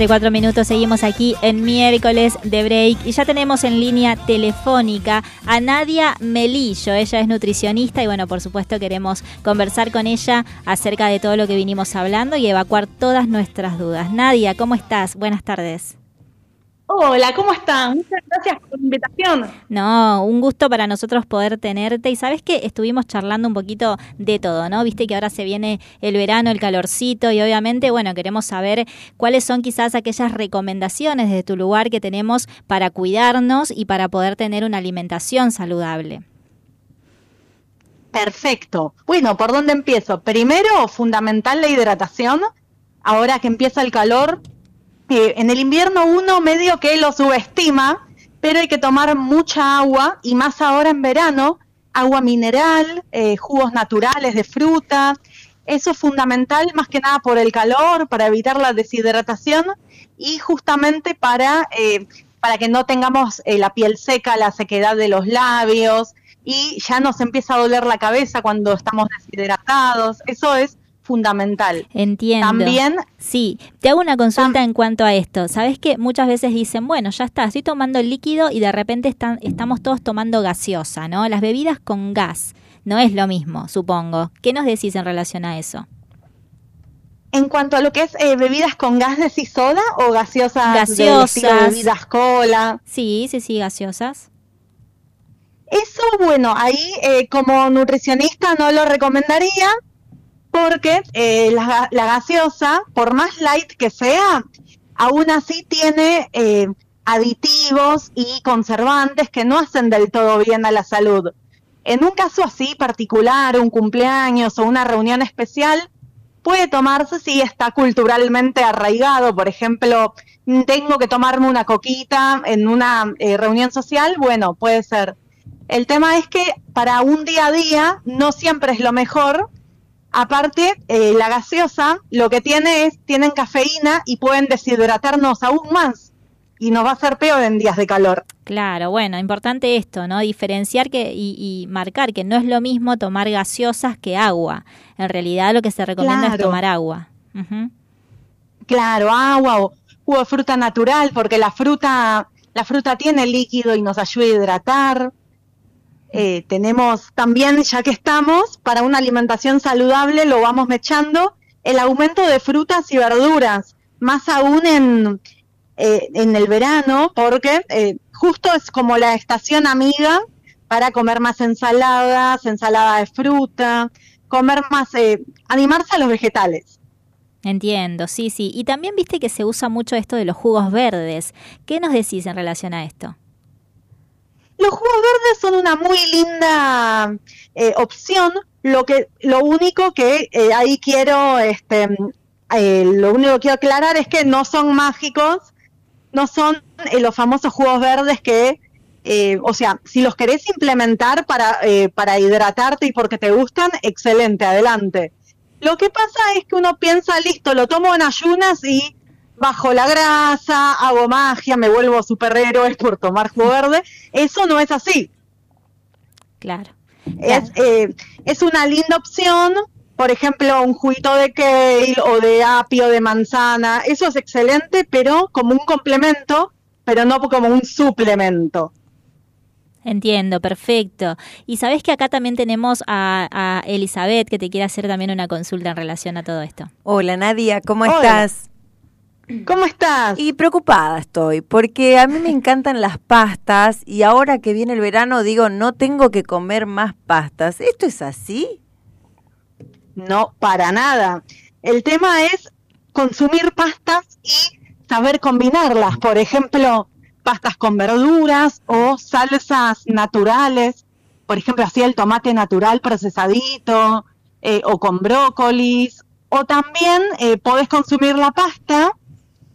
18 horas 44 minutos, seguimos aquí en miércoles de break y ya tenemos en línea telefónica a Nadia Melillo, ella es nutricionista y bueno, por supuesto queremos conversar con ella acerca de todo lo que vinimos hablando y evacuar todas nuestras dudas. Nadia, ¿cómo estás? Buenas tardes. Hola, ¿cómo están? Muchas gracias por la invitación. No, un gusto para nosotros poder tenerte. Y sabes que estuvimos charlando un poquito de todo, ¿no? Viste que ahora se viene el verano, el calorcito y obviamente, bueno, queremos saber cuáles son quizás aquellas recomendaciones de tu lugar que tenemos para cuidarnos y para poder tener una alimentación saludable. Perfecto. Bueno, ¿por dónde empiezo? Primero, fundamental la hidratación. Ahora que empieza el calor, en el invierno uno medio que lo subestima, pero hay que tomar mucha agua y más ahora en verano, agua mineral, eh, jugos naturales de fruta. Eso es fundamental más que nada por el calor, para evitar la deshidratación y justamente para, eh, para que no tengamos eh, la piel seca, la sequedad de los labios y ya nos empieza a doler la cabeza cuando estamos deshidratados. Eso es fundamental. Entiendo. También Sí, te hago una consulta en cuanto a esto. Sabes que muchas veces dicen, bueno, ya está, estoy tomando el líquido y de repente están, estamos todos tomando gaseosa, ¿no? Las bebidas con gas no es lo mismo, supongo. ¿Qué nos decís en relación a eso? En cuanto a lo que es eh, bebidas con gas de soda o gaseosas, Gaseosas. de bebidas cola. Sí, sí, sí, gaseosas. Eso, bueno, ahí eh, como nutricionista no lo recomendaría porque eh, la, la gaseosa, por más light que sea, aún así tiene eh, aditivos y conservantes que no hacen del todo bien a la salud. En un caso así particular, un cumpleaños o una reunión especial, puede tomarse si está culturalmente arraigado. Por ejemplo, tengo que tomarme una coquita en una eh, reunión social, bueno, puede ser. El tema es que para un día a día no siempre es lo mejor. Aparte, eh, la gaseosa lo que tiene es, tienen cafeína y pueden deshidratarnos aún más y nos va a hacer peor en días de calor. Claro, bueno, importante esto, ¿no? Diferenciar que y, y marcar que no es lo mismo tomar gaseosas que agua. En realidad lo que se recomienda es tomar agua. Claro, agua o jugo de fruta natural, porque la fruta, la fruta tiene líquido y nos ayuda a hidratar. Eh, tenemos también, ya que estamos, para una alimentación saludable lo vamos mechando, el aumento de frutas y verduras, más aún en, eh, en el verano, porque eh, justo es como la estación amiga para comer más ensaladas, ensalada de fruta, comer más, eh, animarse a los vegetales. Entiendo, sí, sí. Y también viste que se usa mucho esto de los jugos verdes. ¿Qué nos decís en relación a esto? Los jugos verdes son una muy linda eh, opción. Lo que, lo único que eh, ahí quiero, este, eh, lo único que quiero aclarar es que no son mágicos, no son los famosos jugos verdes que, o sea, si los querés implementar para, para hidratarte y porque te gustan, excelente, adelante. Lo que pasa es que uno piensa, listo, lo tomo en ayunas y bajo la grasa, hago magia, me vuelvo superhéroe por tomar jugo verde. Eso no es así. Claro. Es, eh, es una linda opción, por ejemplo, un juguito de kale o de apio de manzana, eso es excelente, pero como un complemento, pero no como un suplemento. Entiendo, perfecto. Y sabés que acá también tenemos a, a Elizabeth que te quiere hacer también una consulta en relación a todo esto. Hola Nadia, ¿cómo Hola. estás? ¿Cómo estás? Y preocupada estoy, porque a mí me encantan las pastas y ahora que viene el verano digo, no tengo que comer más pastas. ¿Esto es así? No, para nada. El tema es consumir pastas y saber combinarlas. Por ejemplo, pastas con verduras o salsas naturales. Por ejemplo, así el tomate natural procesadito eh, o con brócolis. O también eh, podés consumir la pasta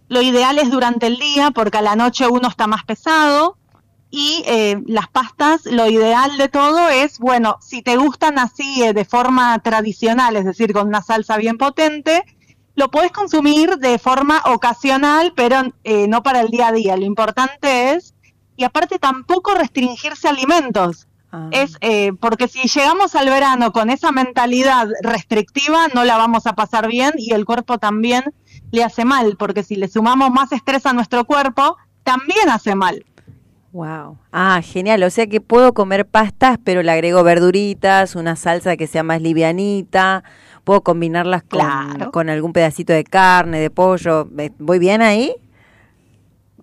lo ideal es durante el día porque a la noche uno está más pesado y eh, las pastas, lo ideal de todo es, bueno, si te gustan así eh, de forma tradicional, es decir, con una salsa bien potente, lo puedes consumir de forma ocasional, pero eh, no para el día a día. Lo importante es, y aparte tampoco restringirse alimentos. Ah. Es eh, porque si llegamos al verano con esa mentalidad restrictiva, no la vamos a pasar bien y el cuerpo también le hace mal, porque si le sumamos más estrés a nuestro cuerpo, también hace mal. Wow. Ah, genial. O sea que puedo comer pastas, pero le agrego verduritas, una salsa que sea más livianita. Puedo combinarlas con, Claro. con algún pedacito de carne, de pollo. ¿Me- ¿Voy bien ahí?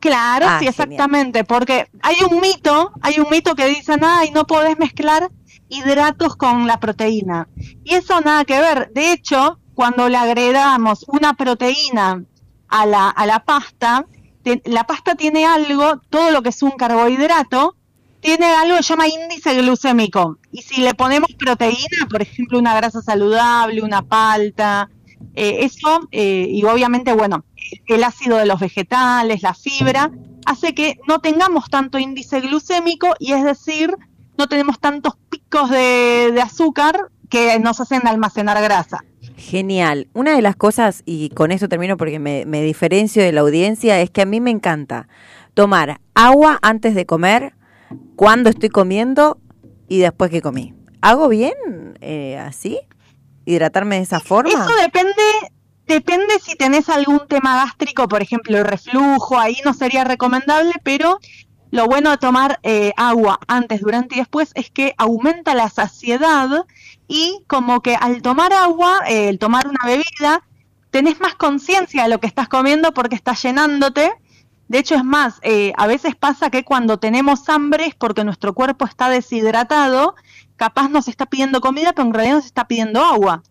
Claro, Ah, sí, genial. exactamente, porque hay un mito, hay un mito que dicen, ay, no podés mezclar hidratos con la proteína. Y eso nada que ver. De hecho, cuando le agregamos una proteína a la, a la pasta, la pasta tiene algo, todo lo que es un carbohidrato, tiene algo que se llama índice glucémico. Y si le ponemos proteína, por ejemplo, una grasa saludable, una palta, eh, eso, eh, y obviamente, bueno, el ácido de los vegetales, la fibra, hace que no tengamos tanto índice glucémico y es decir, no tenemos tantos picos de azúcar que nos hacen almacenar grasa. Genial. Una de las cosas, y con esto termino porque me, me diferencio de la audiencia, es que a mí me encanta tomar agua antes de comer, cuando estoy comiendo y después que comí. ¿Hago bien eh, así? ¿Hidratarme de esa forma? Eso depende, depende si tenés algún tema gástrico, por ejemplo, el reflujo, ahí no sería recomendable, pero lo bueno de tomar eh, agua antes, durante y después es que aumenta la saciedad y como que al tomar agua, eh, el tomar una bebida, tenés más conciencia de lo que estás comiendo porque estás llenándote. De hecho, es más, eh, a veces pasa que cuando tenemos hambre es porque nuestro cuerpo está deshidratado, capaz nos está pidiendo comida, pero en realidad nos está pidiendo agua.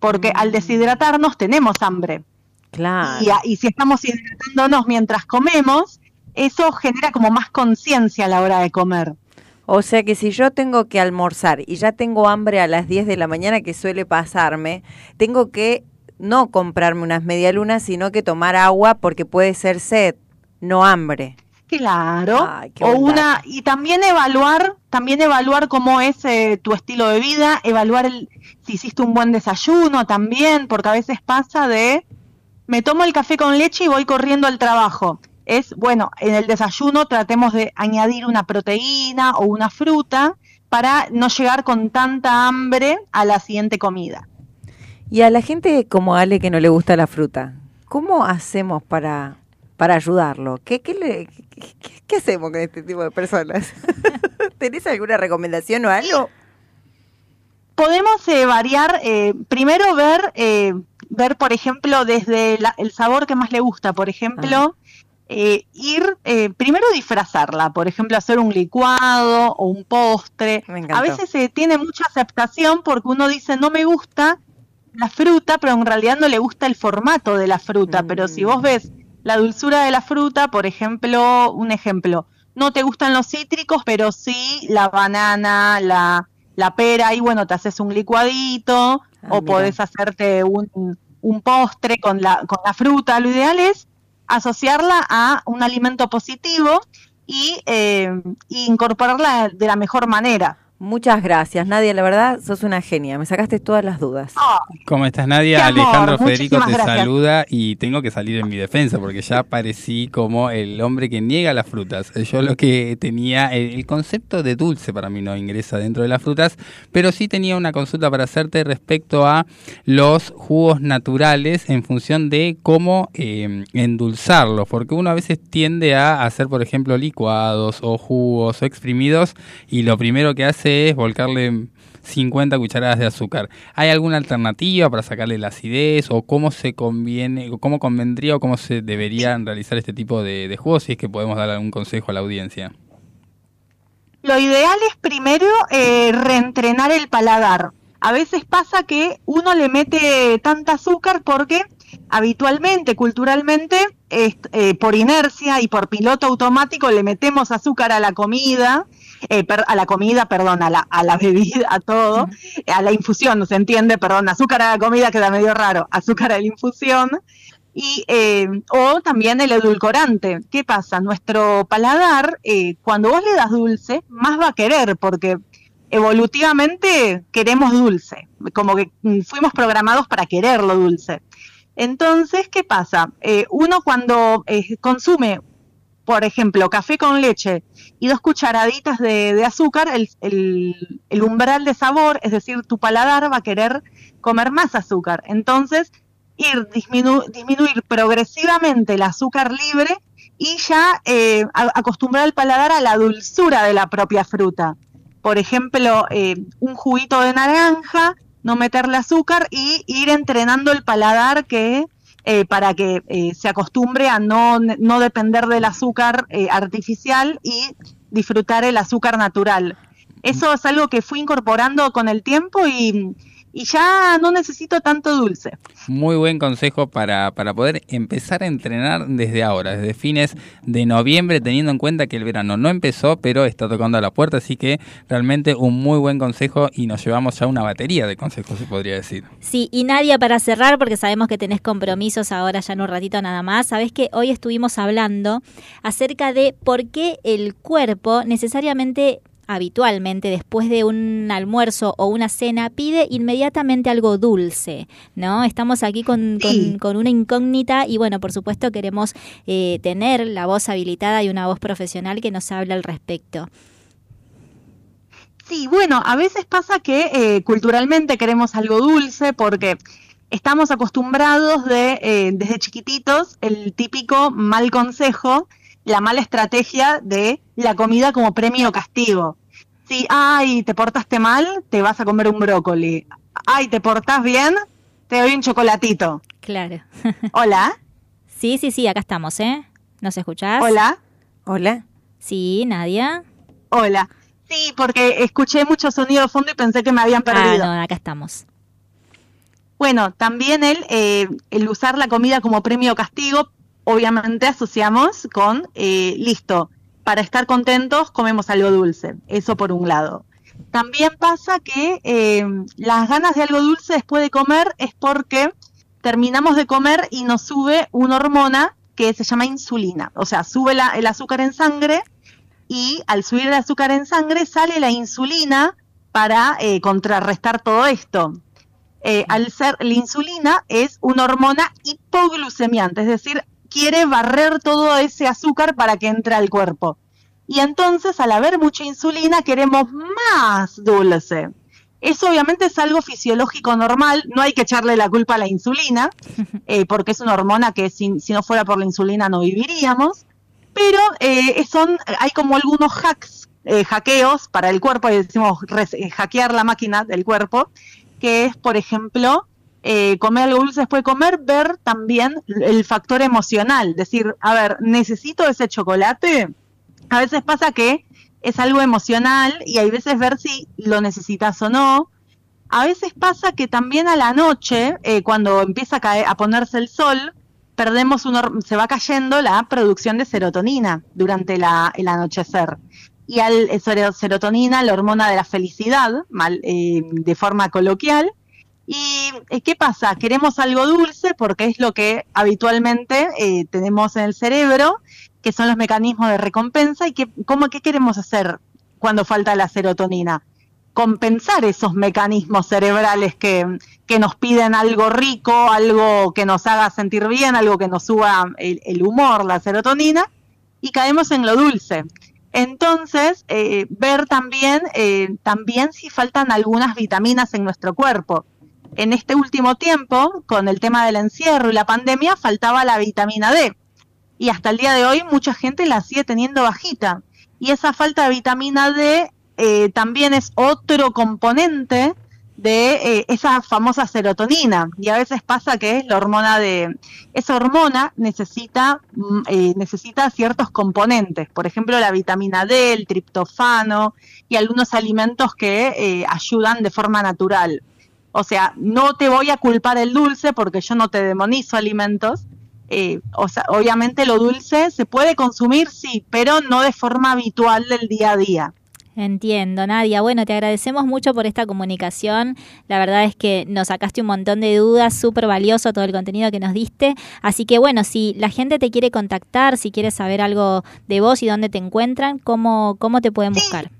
Porque al deshidratarnos tenemos hambre. Claro. Y, y si estamos hidratándonos mientras comemos, eso genera como más conciencia a la hora de comer. O sea que si yo tengo que almorzar y ya tengo hambre a las 10 de la mañana, que suele pasarme, tengo que no comprarme unas medialunas, sino que tomar agua porque puede ser sed, no hambre. Claro. Ay, o una y también evaluar, también evaluar cómo es eh, tu estilo de vida, evaluar el, si hiciste un buen desayuno también, porque a veces pasa de me tomo el café con leche y voy corriendo al trabajo. Es bueno, en el desayuno tratemos de añadir una proteína o una fruta para no llegar con tanta hambre a la siguiente comida. Y a la gente como Ale que no le gusta la fruta, ¿cómo hacemos para, para ayudarlo? ¿Qué, qué, le- qué- qué- qué hacemos con este tipo de personas? ¿Tenés alguna recomendación o algo? podemos eh, variar, eh, primero ver, eh, ver por ejemplo desde la- el sabor que más le gusta, por ejemplo, eh, ir, eh, primero disfrazarla, por ejemplo hacer un licuado o un postre. A veces se tiene mucha aceptación porque uno dice no me gusta la fruta, pero en realidad no le gusta el formato de la fruta, pero si vos ves la dulzura de la fruta, por ejemplo, un ejemplo, no te gustan los cítricos, pero sí la banana, la, la pera, y bueno, te haces un licuadito, Ah, o mira. podés hacerte un, un postre con la, con la fruta. Lo ideal es asociarla a un alimento positivo y, eh, incorporarla de la mejor manera. Muchas gracias, Nadia, la verdad sos una genia, me sacaste todas las dudas. ¿Cómo estás, Nadia? Qué amor, Alejandro Federico te gracias. saluda y tengo que salir en mi defensa porque ya parecí como el hombre que niega las frutas. Yo lo que tenía, el, el concepto de dulce para mí no ingresa dentro de las frutas, pero sí tenía una consulta para hacerte respecto a los jugos naturales en función de cómo eh, endulzarlos, porque uno a veces tiende a hacer, por ejemplo, licuados o jugos o exprimidos y lo primero que hace es volcarle 50 cucharadas de azúcar. ¿Hay alguna alternativa para sacarle la acidez o cómo se conviene, cómo convendría o cómo se deberían realizar este tipo de, jugos? Si es que podemos dar algún consejo a la audiencia. Lo ideal es primero eh, reentrenar el paladar. A veces pasa que uno le mete tanta azúcar porque habitualmente, culturalmente, eh, por inercia y por piloto automático le metemos azúcar a la comida, eh, per- a la comida, perdón, a la, a la bebida, a todo, a la infusión, ¿no se entiende? Perdón, azúcar a la comida queda medio raro, azúcar a la infusión. Y, eh, o también el edulcorante. ¿Qué pasa? Nuestro paladar, eh, cuando vos le das dulce, más va a querer, porque evolutivamente queremos dulce, como que mm, fuimos programados para querer lo dulce. Entonces, ¿qué pasa? Eh, uno cuando eh, consume, por ejemplo, café con leche y dos cucharaditas de, azúcar, el, umbral de sabor, es decir, tu paladar va a querer comer más azúcar. Entonces, ir disminu- disminuir progresivamente el azúcar libre y ya eh, acostumbrar el paladar a la dulzura de la propia fruta. Por ejemplo, eh, un juguito de naranja, no meterle azúcar y ir entrenando el paladar que eh, para que eh, se acostumbre a no, no depender del azúcar eh, artificial y disfrutar el azúcar natural. Eso es algo que fui incorporando con el tiempo y, y ya no necesito tanto dulce. Muy buen consejo para, para poder empezar a entrenar desde ahora, desde fines de noviembre, teniendo en cuenta que el verano no empezó, pero está tocando a la puerta, así que realmente un muy buen consejo y nos llevamos ya una batería de consejos, se podría decir. Sí, y Nadia, para cerrar, porque sabemos que tenés compromisos ahora ya en un ratito nada más, sabés que hoy estuvimos hablando acerca de por qué el cuerpo necesariamente habitualmente después de un almuerzo o una cena pide inmediatamente algo dulce, ¿no? Estamos aquí con, Sí. con- con una incógnita y bueno, por supuesto queremos eh, tener la voz habilitada y una voz profesional que nos hable al respecto. Sí, bueno, a veces pasa que eh, culturalmente queremos algo dulce porque estamos acostumbrados de, eh, desde chiquititos, el típico mal consejo, la mala estrategia de la comida como premio o castigo. Si, ay, te portaste mal, te vas a comer un brócoli. Ay, te portás bien, te doy un chocolatito. Claro. Hola, sí, sí, sí, acá estamos, ¿eh? ¿Nos escuchás? hola, Hola. Sí, Nadia. hola. Sí, porque escuché mucho sonido de fondo y pensé que me habían perdido. Ah, no, acá estamos. Bueno, también el, eh, el usar la comida como premio o castigo, obviamente asociamos con, eh, listo, para estar contentos comemos algo dulce, eso por un lado. También pasa que eh, las ganas de algo dulce después de comer es porque terminamos de comer y nos sube una hormona que se llama insulina, o sea, sube el azúcar en sangre y al subir el azúcar en sangre sale la insulina para eh, contrarrestar todo esto. Al ser la insulina es una hormona hipoglucemiante, es decir, quiere barrer todo ese azúcar para que entre al cuerpo. Y entonces, al haber mucha insulina, queremos más dulce. Eso obviamente es algo fisiológico normal, no hay que echarle la culpa a la insulina, eh, porque es una hormona que si, si no fuera por la insulina no viviríamos, pero eh, son, hay como algunos hacks, eh, hackeos para el cuerpo, y decimos hackear la máquina del cuerpo, que es, por ejemplo, eh, comer algo dulce después de comer, ver también el factor emocional, decir, a ver, necesito ese chocolate. A veces pasa que es algo emocional y hay veces ver si lo necesitas o no. A veces pasa que también a la noche, eh, cuando empieza a, caer, a ponerse el sol, perdemos un se va cayendo la producción de serotonina durante la- el anochecer. Y al eh, sero- serotonina, la hormona de la felicidad, eh, de forma coloquial. ¿Y eh, qué pasa? Queremos algo dulce porque es lo que habitualmente eh, tenemos en el cerebro, que son los mecanismos de recompensa. ¿Y que, cómo, qué queremos hacer cuando falta la serotonina? compensar esos mecanismos cerebrales que, que nos piden algo rico, algo que nos haga sentir bien, algo que nos suba el, el humor, la serotonina, y caemos en lo dulce. Entonces, eh, ver también, eh, también si faltan algunas vitaminas en nuestro cuerpo. En este último tiempo, con el tema del encierro y la pandemia, faltaba la vitamina D. Y hasta el día de hoy mucha gente la sigue teniendo bajita. Y esa falta de vitamina D eh, también es otro componente de eh, esa famosa serotonina. Y a veces pasa que la hormona de... Esa hormona necesita, mm, eh, necesita ciertos componentes, por ejemplo la vitamina D, el triptofano y algunos alimentos que eh, ayudan de forma natural. O sea, no te voy a culpar el dulce porque yo no te demonizo alimentos. Eh, o sea, obviamente lo dulce se puede consumir, sí, pero no de forma habitual del día a día. Entiendo, Nadia. Bueno, te agradecemos mucho por esta comunicación. La verdad es que nos sacaste un montón de dudas, súper valioso todo el contenido que nos diste. Así que bueno, si la gente te quiere contactar, si quieres saber algo de vos y dónde te encuentran, ¿cómo, cómo te pueden buscar?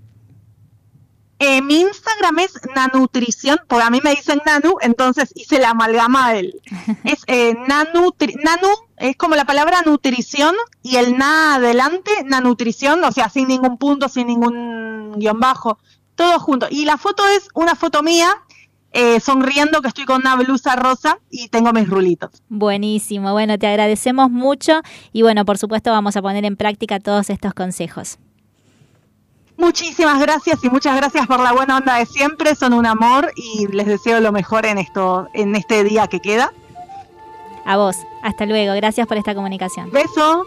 Eh, mi Instagram es Nanutrición, porque a mí me dicen Nanu, entonces hice la amalgama del. Es eh, nanu, nanu, es como la palabra nutrición y el na adelante, Nanutrición, o sea, sin ningún punto, sin ningún guion bajo, todo junto. Y la foto es una foto mía, eh, sonriendo, que estoy con una blusa rosa y tengo mis rulitos. Buenísimo, bueno, te agradecemos mucho y bueno, por supuesto vamos a poner en práctica todos estos consejos. Muchísimas gracias y muchas gracias por la buena onda de siempre. Son un amor y les deseo lo mejor en esto, en este día que queda. A vos. Hasta luego. Gracias por esta comunicación. Beso.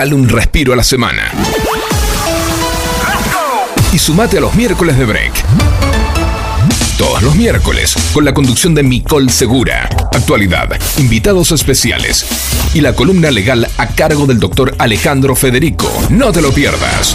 Dale un respiro a la semana. Y sumate a los miércoles de break. Todos los miércoles, con la conducción de Micol Segura. Actualidad, invitados especiales y la columna legal a cargo del doctor Alejandro Federico. No te lo pierdas.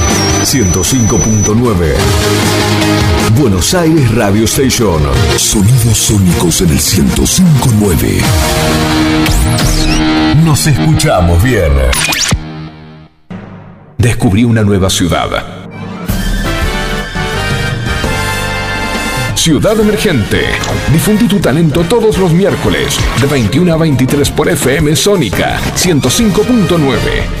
105.9. Buenos Aires Radio Station. Sonidos sónicos en el 105.9. Nos escuchamos bien. Descubrí una nueva ciudad. Ciudad Emergente. Difundí tu talento todos los miércoles, de 21 a 23 por FM Sónica 105.9.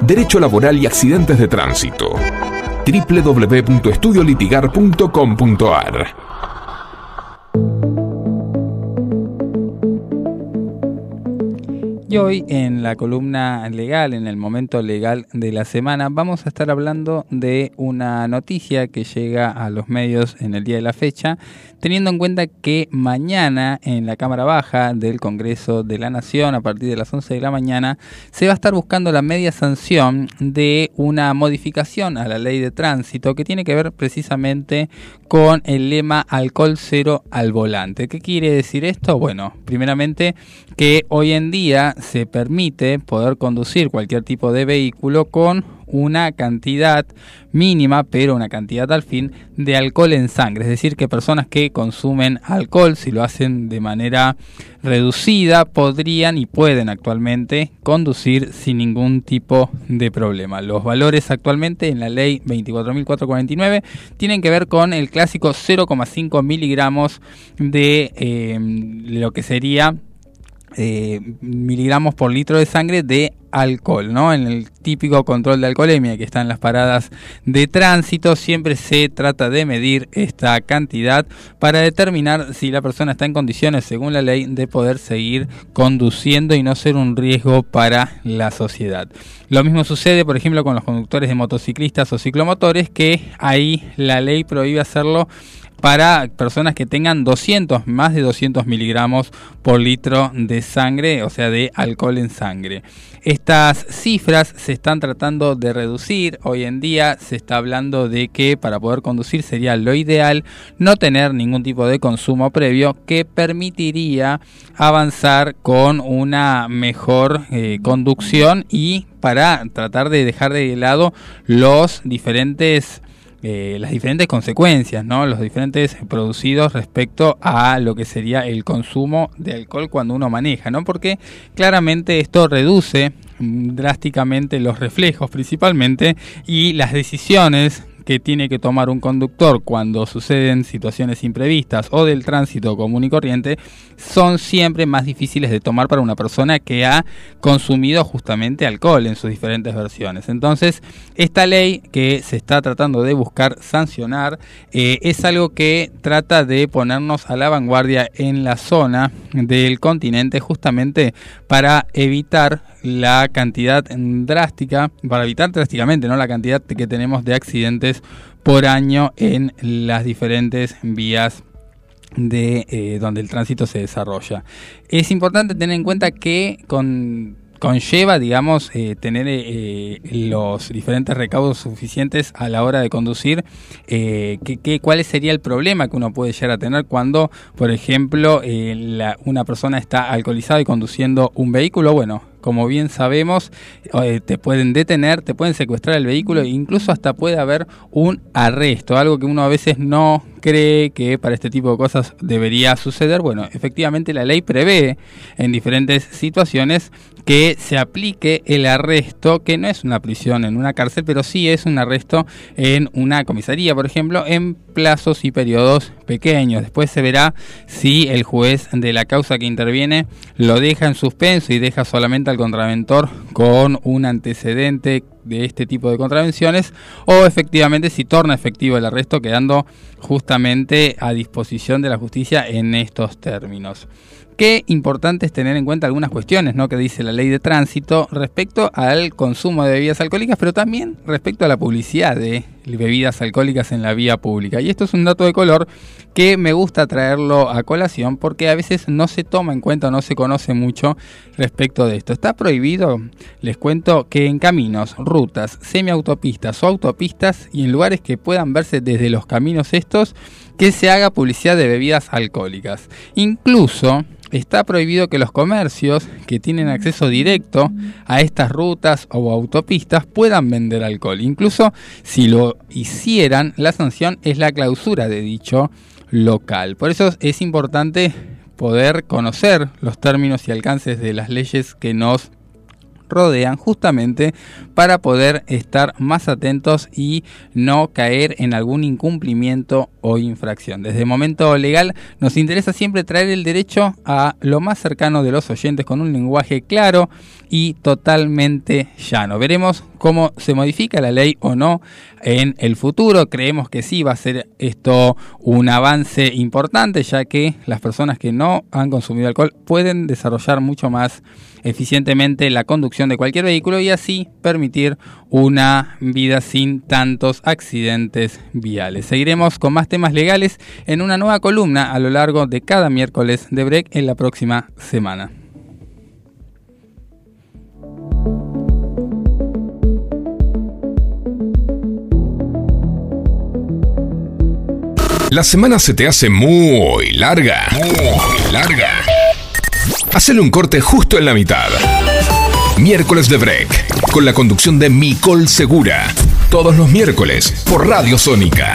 Derecho laboral y accidentes de tránsito. www.estudiolitigar.com.ar Y hoy en la columna legal, en el momento legal de la semana, vamos a estar hablando de una noticia que llega a los medios en el día de la fecha, teniendo en cuenta que mañana en la Cámara Baja del Congreso de la Nación, a partir de las 11 de la mañana, se va a estar buscando la media sanción de una modificación a la ley de tránsito que tiene que ver precisamente con el lema alcohol cero al volante. ¿Qué quiere decir esto? Bueno, primeramente que hoy en día se permite poder conducir cualquier tipo de vehículo con una cantidad mínima, pero una cantidad al fin, de alcohol en sangre. Es decir, que personas que consumen alcohol, si lo hacen de manera reducida, podrían y pueden actualmente conducir sin ningún tipo de problema. Los valores actualmente en la ley 24.449 tienen que ver con el clásico 0,5 miligramos de eh, lo que sería eh, miligramos por litro de sangre de alcohol, ¿no? En el típico control de alcoholemia que está en las paradas de tránsito, siempre se trata de medir esta cantidad para determinar si la persona está en condiciones, según la ley, de poder seguir conduciendo y no ser un riesgo para la sociedad. Lo mismo sucede, por ejemplo, con los conductores de motociclistas o ciclomotores, que ahí la ley prohíbe hacerlo para personas que tengan 200, más de 200 miligramos por litro de sangre, o sea, de alcohol en sangre. Estas cifras se están tratando de reducir. Hoy en día se está hablando de que para poder conducir sería lo ideal no tener ningún tipo de consumo previo que permitiría avanzar con una mejor eh, conducción y para tratar de dejar de lado los diferentes eh, las diferentes consecuencias, ¿no? los diferentes producidos respecto a lo que sería el consumo de alcohol cuando uno maneja, ¿no? porque claramente esto reduce drásticamente los reflejos principalmente y las decisiones que tiene que tomar un conductor cuando suceden situaciones imprevistas o del tránsito común y corriente son siempre más difíciles de tomar para una persona que ha consumido justamente alcohol en sus diferentes versiones. Entonces, esta ley que se está tratando de buscar sancionar eh, es algo que trata de ponernos a la vanguardia en la zona del continente justamente para evitar la cantidad drástica, para evitar drásticamente ¿no? la cantidad que tenemos de accidentes por año en las diferentes vías de eh, donde el tránsito se desarrolla. Es importante tener en cuenta que con conlleva, digamos, eh, tener eh, los diferentes recaudos suficientes a la hora de conducir. Que, ¿Cuál sería el problema que uno puede llegar a tener cuando, por ejemplo, una persona está alcoholizada y conduciendo un vehículo? Bueno, como bien sabemos, te pueden detener, te pueden secuestrar el vehículo e incluso hasta puede haber un arresto, algo que uno a veces no cree que para este tipo de cosas debería suceder. Bueno, efectivamente la ley prevé en diferentes situaciones que se aplique el arresto, que no es una prisión en una cárcel, pero sí es un arresto en una comisaría, por ejemplo, en plazos y periodos pequeños. Después se verá si el juez de la causa que interviene lo deja en suspenso y deja solamente al contraventor con un antecedente de este tipo de contravenciones o efectivamente si torna efectivo el arresto quedando justamente a disposición de la justicia en estos términos. Qué importante es tener en cuenta algunas cuestiones ¿no? que dice la ley de tránsito respecto al consumo de bebidas alcohólicas, pero también respecto a la publicidad de bebidas alcohólicas en la vía pública. Y esto es un dato de color que me gusta traerlo a colación porque a veces no se toma en cuenta no se conoce mucho respecto de esto. Está prohibido, les cuento, que en caminos, rutas, semiautopistas o autopistas y en lugares que puedan verse desde los caminos estos, que se haga publicidad de bebidas alcohólicas. Incluso está prohibido que los comercios que tienen acceso directo a estas rutas o autopistas puedan vender alcohol. Incluso si lo hicieran, la sanción es la clausura de dicho local. Por eso es importante poder conocer los términos y alcances de las leyes que nos rodean justamente para poder estar más atentos y no caer en algún incumplimiento o infracción. Desde el momento legal nos interesa siempre traer el derecho a lo más cercano de los oyentes con un lenguaje claro y totalmente llano. Veremos cómo se modifica la ley o no en el futuro. Creemos que sí va a ser esto un avance importante, ya que las personas que no han consumido alcohol pueden desarrollar mucho más eficientemente la conducción de cualquier vehículo y así permitir una vida sin tantos accidentes viales. Seguiremos con más temas legales en una nueva columna a lo largo de cada miércoles de break en la próxima semana. La semana se te hace muy larga. Muy larga. Hacele un corte justo en la mitad. Miércoles de Break, con la conducción de Micol Segura. Todos los miércoles, por Radio Sónica.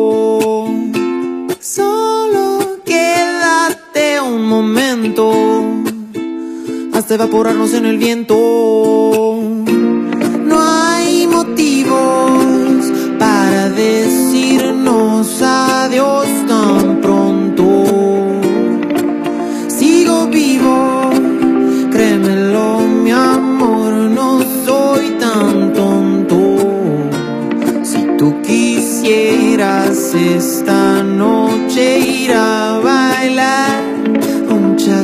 Hasta evaporarnos en el viento. No hay motivos para decirnos adiós tan pronto. Sigo vivo, créemelo, mi amor, no soy tan tonto. Si tú quisieras esta noche ir a bailar un cha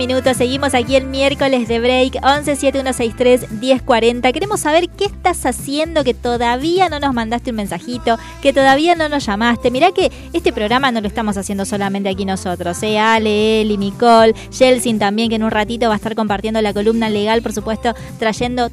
Minutos, seguimos aquí el miércoles de break 1171631040. Queremos saber qué estás haciendo que todavía no nos mandaste un mensajito, que todavía no nos llamaste. Mirá que este programa no lo estamos haciendo solamente aquí nosotros, ¿eh? Ale, Eli, Nicole, Jelsin también, que en un ratito va a estar compartiendo la columna legal, por supuesto, trayendo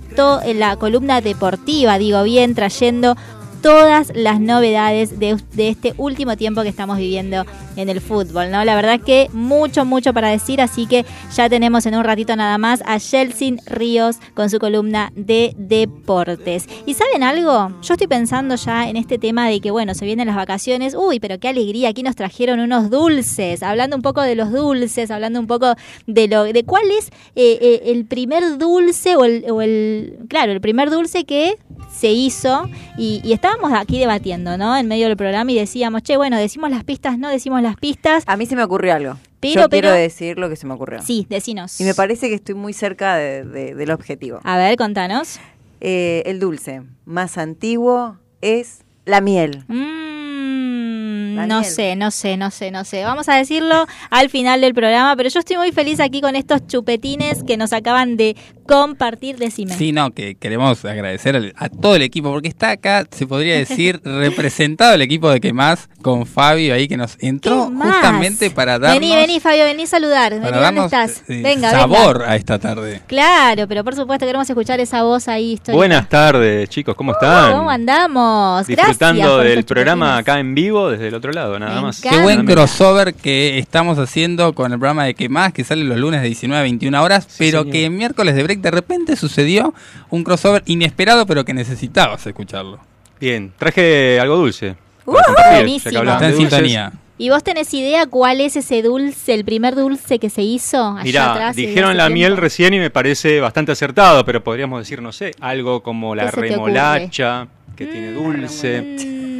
la columna deportiva, digo bien, trayendo todas las novedades de, este último tiempo que estamos viviendo en el fútbol, ¿no? La verdad que mucho, mucho para decir, así que ya tenemos en un ratito nada más a Jelsin Ríos con su columna de deportes. ¿Y saben algo? Yo estoy pensando ya en este tema de que, bueno, se vienen las vacaciones. Uy, pero qué alegría, aquí nos trajeron unos dulces, hablando un poco de los dulces, hablando un poco de lo de cuál es eh, eh, el primer dulce o el, claro, el primer dulce que se hizo y, y estábamos aquí debatiendo, ¿no? En medio del programa y decíamos, che, bueno, decimos las pistas, no decimos las pistas. A mí se me ocurrió algo. Pero, Yo quiero pero- decir lo que se me ocurrió. Sí, decinos. Y me parece que estoy muy cerca de- de- del objetivo. A ver, contanos. Eh, el dulce más antiguo es la miel. Mm, no sé, no sé, no sé, no sé. Vamos a decirlo al final del programa, pero yo estoy muy feliz aquí con estos chupetines que nos acaban de compartir, decime. Sí, no, que queremos agradecer a todo el equipo, porque está acá, se podría decir, representado el equipo de que más con Fabio ahí que nos entró justamente para darnos, Vení, vení, Fabio, vení a saludar. Vení, para ¿dónde estás? eh, venga, sabor venga. a esta tarde. Claro, pero por supuesto queremos escuchar esa voz ahí. histórica. Buenas tardes, chicos, ¿cómo están? ¿Cómo andamos? Disfrutando Gracias del programa acá en vivo desde el otro lado, nada más. Qué buen crossover que estamos haciendo con el programa de Que Más, que sale los lunes de 19 a 21 horas, pero señor. que miércoles de break de repente sucedió un crossover inesperado, pero que necesitabas escucharlo. Bien, traje algo dulce. Uh, buenísimo. Está en sintonía. ¿Y vos tenés idea cuál es ese dulce, el primer dulce que se hizo allá Mirá, atrás? dijeron la tiempo? miel recién y me parece bastante acertado, pero podríamos decir, no sé, algo como la ¿Qué se te remolacha, que tiene dulce,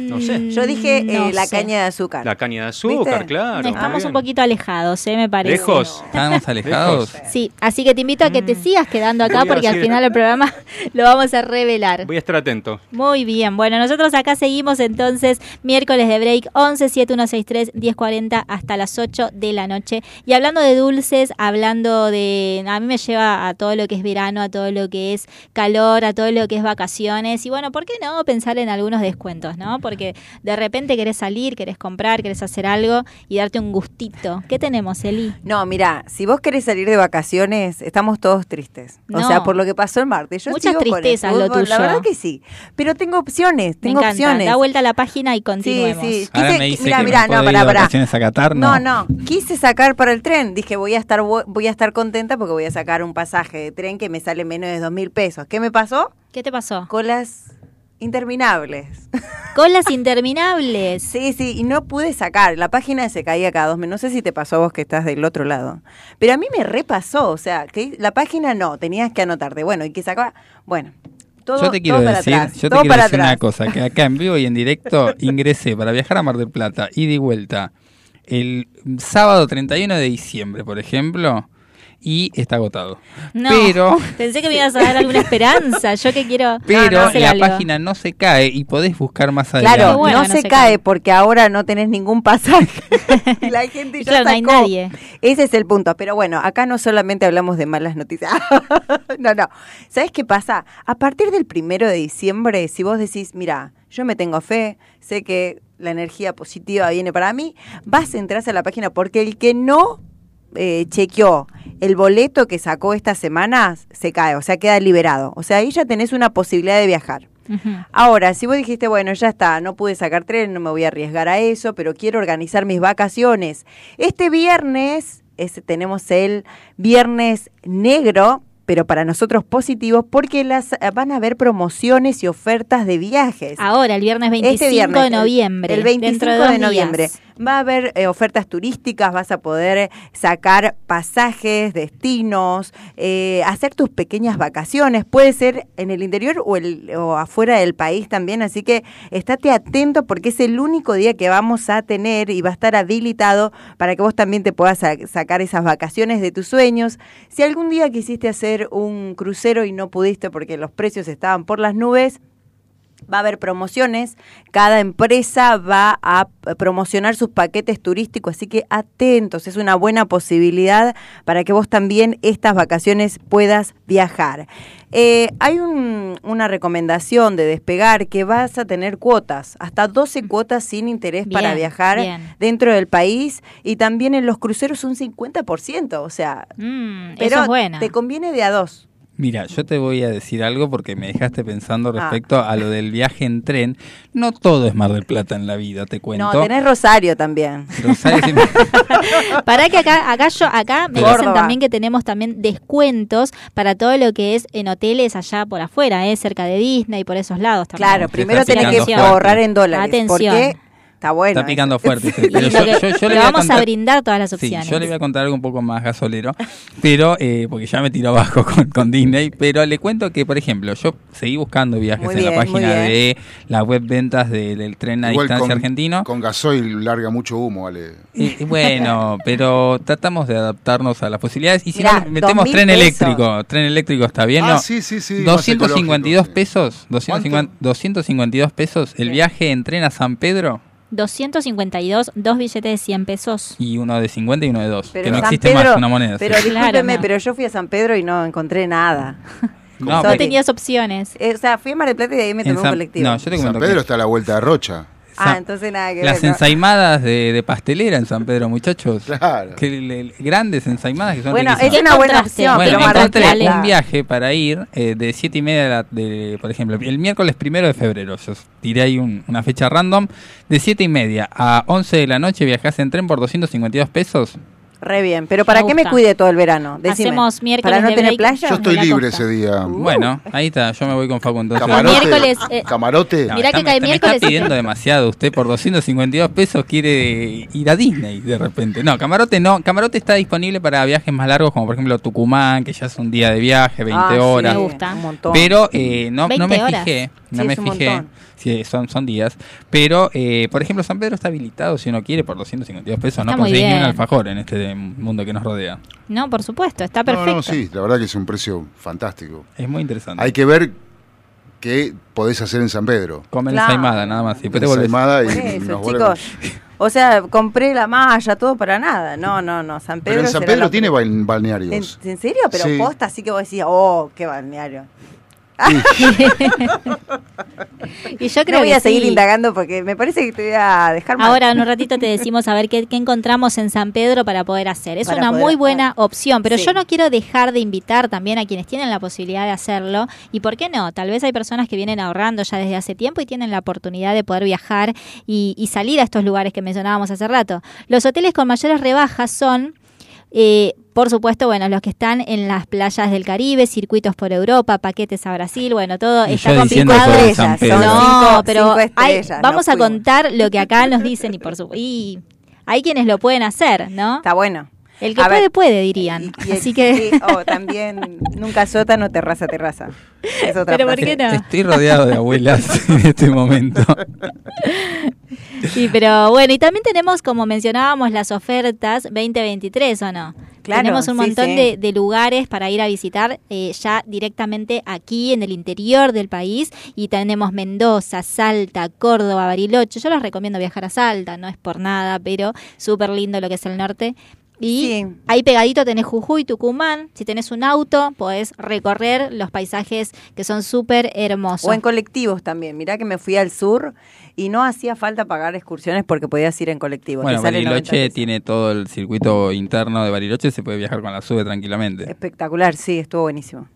no sé. Yo dije eh, la sé. caña de azúcar. La caña de azúcar, ¿Viste? claro. Estamos un poquito alejados, ¿eh? me parece. ¿Lejos? ¿Estábamos alejados? Sí, así que te invito a que te sigas quedando acá Voy porque al final del programa lo vamos a revelar. Voy a estar atento. Muy bien, bueno, nosotros acá seguimos entonces miércoles de break 11 7163 1040 hasta las 8 de la noche. Y hablando de dulces, hablando de. A mí me lleva a todo lo que es verano, a todo lo que es calor, a todo lo que es vacaciones. Y bueno, ¿por qué no pensar en algunos descuentos, no? Porque de repente querés salir, querés comprar, querés hacer algo y darte un gustito. ¿Qué tenemos, Eli? No, mira, si vos querés salir de vacaciones, estamos todos tristes. O No. sea, por lo que pasó el martes. Yo Muchas sigo con el tristezas lo fútbol, La tuyo. verdad que sí. Pero tengo opciones, Me tengo encanta. opciones. Da vuelta a la página y continuemos. sí. Ahora Quise- me dice mirá, que mirá, me puedo no, ir pará, a Qatar, No, no. no, quise sacar para el tren. Dije, voy a estar vo- voy a estar contenta porque voy a sacar un pasaje de tren que me sale menos de dos mil pesos. ¿Qué me pasó? ¿Qué te pasó? Colas interminables. Colas interminables. Sí, sí, y no pude sacar. La página se caía cada dos minutos. No sé si te pasó a vos que estás del otro lado. Pero a mí me repasó. O sea, que la página no, tenías que anotarte. Bueno, y que sacaba. Bueno. Todo, yo te quiero todo decir, atrás, yo te todo quiero para decir una cosa, que acá en vivo y en directo ingresé para viajar a Mar del Plata y de vuelta el sábado 31 de diciembre, por ejemplo, y está agotado. No, Pero pensé que me ibas a dar alguna esperanza. Yo que quiero pero la algo. página no se cae y podés buscar más adelante. Claro, bueno no, se, se cae cae. porque ahora no tenés ningún pasaje. y la gente Y ya claro, no hay sacó. nadie. Ese es el punto. Pero bueno, acá no solamente hablamos de malas noticias. no, no. ¿Sabes qué pasa? A partir del primero de diciembre, si vos decís, mira, yo me tengo fe, sé que la energía positiva viene para mí, vas a entrar a la página porque el que no eh, chequeó el boleto que sacó estas semanas se cae, o sea, queda liberado. O sea, ahí ya tenés una posibilidad de viajar. Ahora, si vos dijiste, bueno, ya está, no pude sacar tren, no me voy a arriesgar a eso, pero quiero organizar mis vacaciones. Este viernes es- tenemos el viernes negro, pero para nosotros positivo, porque las van a haber promociones y ofertas de viajes. Ahora, el viernes 25 Este viernes, de el- noviembre. El, 25 dentro de, días. Va a haber eh, ofertas turísticas, vas a poder sacar pasajes, destinos, eh, hacer tus pequeñas vacaciones. Puede ser en el interior o, el, o afuera del país también. Así que estate atento porque es el único día que vamos a tener y va a estar habilitado para que vos también te puedas sa- sacar esas vacaciones de tus sueños. Si algún día quisiste hacer un crucero y no pudiste porque los precios estaban por las nubes, Va a haber promociones, cada empresa va a promocionar sus paquetes turísticos, así que atentos, es una buena posibilidad para que vos también estas vacaciones puedas viajar. Eh, hay un- una recomendación de despegar que vas a tener cuotas, hasta 12 cuotas sin interés para viajar bien. dentro del país y también en los cruceros un 50%, o sea, Mm, eso es buena. te conviene de a dos. Mira, yo te voy a decir algo porque me dejaste pensando Ah. respecto a lo del viaje en tren. No todo es Mar del Plata en la vida, te cuento. No, tenés Rosario también. Rosario sí me- Para que acá, acá yo, acá me Córdoba. dicen también que tenemos también descuentos para todo lo que es en hoteles allá por afuera, eh, cerca de Disney, por esos lados también. Claro, primero tenés que ahorrar en dólares. Atención. Porque está bueno. Está picando eso. fuerte. sí. Pero yo, que- yo- yo le voy a vamos a contar- brindar todas las Sí, opciones. yo le voy a contar algo un poco más gasolero, pero eh, porque ya me tiró abajo con, con Disney, pero le cuento que, por ejemplo, yo seguí buscando viajes Muy en la bien, página de la web ventas de- del tren a Igual distancia con, argentino. Con gasoil larga mucho humo, vale. Y- bueno, pero tratamos de adaptarnos a las posibilidades y si Mirá, no, metemos 2.000 tren pesos. eléctrico, tren eléctrico está bien, Ah, ¿no? sí, sí, sí, más 252 ecológico, sí. pesos, 250, 252 pesos el Bien. viaje en tren a San Pedro 252, dos billetes de 100 pesos. Y uno de 50 y uno de 2. Pero Que no San existe Pedro- más una moneda. Pero sí. discúlpeme, pero yo fui a San Pedro y no encontré nada. No, No porque- tenías opciones. Eh, o sea, fui a Mar del Plata y de ahí me En tomé un San- colectivo. no, yo te San Pedro que- está a la vuelta de Rocha. Ah, entonces nada que Las ver. ¿no? ensaimadas de, de pastelera en San Pedro, muchachos. Claro. Que le- le- grandes ensaimadas que son Bueno, riquísimas. es una buena opción. Bueno, encontré un viaje para ir eh, de 7 y media de, la- de- por ejemplo, el miércoles primero de febrero. Yo tiré ahí un- una fecha random. De 7 y media a 11 de la noche viajás en tren por 252 pesos. Re bien, pero ¿para Me qué me cuide todo el verano? Decime. Hacemos miércoles ¿Para no de tener break. playa? Yo estoy en la libre costa. ese día. Bueno, ahí está, yo me voy con Facu entonces. Camarote. miércoles, eh, Camarote. No, Mirá está- que cae me- me miércoles. está pidiendo demasiado. Usted por 252 pesos quiere ir a Disney de repente. No, Camarote no. Camarote está disponible para viajes más largos, como por ejemplo Tucumán, que ya es un día de viaje, 20 Ah, sí, horas. Me gusta. Un montón. Pero eh, no, no 20 me horas. fijé. No Sí, me es un fijé. montón. Sí, son, son días. Pero, eh, por ejemplo, San Pedro está habilitado si uno quiere por 252 pesos. No Está conseguís ni un alfajor en este mundo que nos rodea. No, por supuesto, está No, perfecto. no, sí, la verdad que es un precio fantástico. Es muy interesante. Hay que ver qué podés hacer en San Pedro. Comer Claro. ensaimada, nada más. Y después te volvés. Ensaimada y eso, nos chicos. O sea, compré la malla, todo para nada. No, no, no. San Pedro. Pero en San Pedro la- tiene bal- ¿En, balnearios. en serio? Pero Sí. posta, así que vos decías, oh, qué balneario. Y yo creo no voy que a seguir sí. indagando porque me parece que te voy a dejar mal. Ahora en un ratito te decimos a ver qué, qué encontramos en San Pedro para poder hacer. Es Para una muy hacer. buena opción, pero Sí. yo no quiero dejar de invitar también a quienes tienen la posibilidad de hacerlo. ¿Y por qué no? Tal vez hay personas que vienen ahorrando ya desde hace tiempo y tienen la oportunidad de poder viajar y, y salir a estos lugares que mencionábamos hace rato. Los hoteles con mayores rebajas son... eh, por supuesto, bueno, los que están en las playas del Caribe, circuitos por Europa, paquetes a Brasil, bueno, todo Y está complicado. No, Cinco- pero cinco hay- estrellas, vamos a contar lo que acá nos dicen y por supuesto. Y hay quienes lo pueden hacer, ¿no? Está bueno. El que A puede, ver, puede, dirían. Y Así que. sí, o también nunca sótano, terraza, terraza. Es otra Pero ¿por qué no? Estoy rodeado de abuelas en este momento. Sí, pero bueno, y también tenemos, como mencionábamos, las ofertas 2023, ¿o no? Claro, tenemos un sí, montón sí. De, de lugares para ir a visitar eh, ya directamente aquí en el interior del país y tenemos Mendoza, Salta, Córdoba, Bariloche. Yo les recomiendo viajar a Salta, no es por nada, pero súper lindo lo que es el norte. Y Sí. ahí pegadito tenés Jujuy, Tucumán. Si tenés un auto, podés recorrer los paisajes que son súper hermosos. O en colectivos también. Mirá que me fui al sur y no hacía falta pagar excursiones porque podías ir en colectivo. Bueno, Te sale 90 Bariloche tiene todo el circuito interno de Bariloche, se puede viajar con la sube tranquilamente. Espectacular, sí, estuvo buenísimo.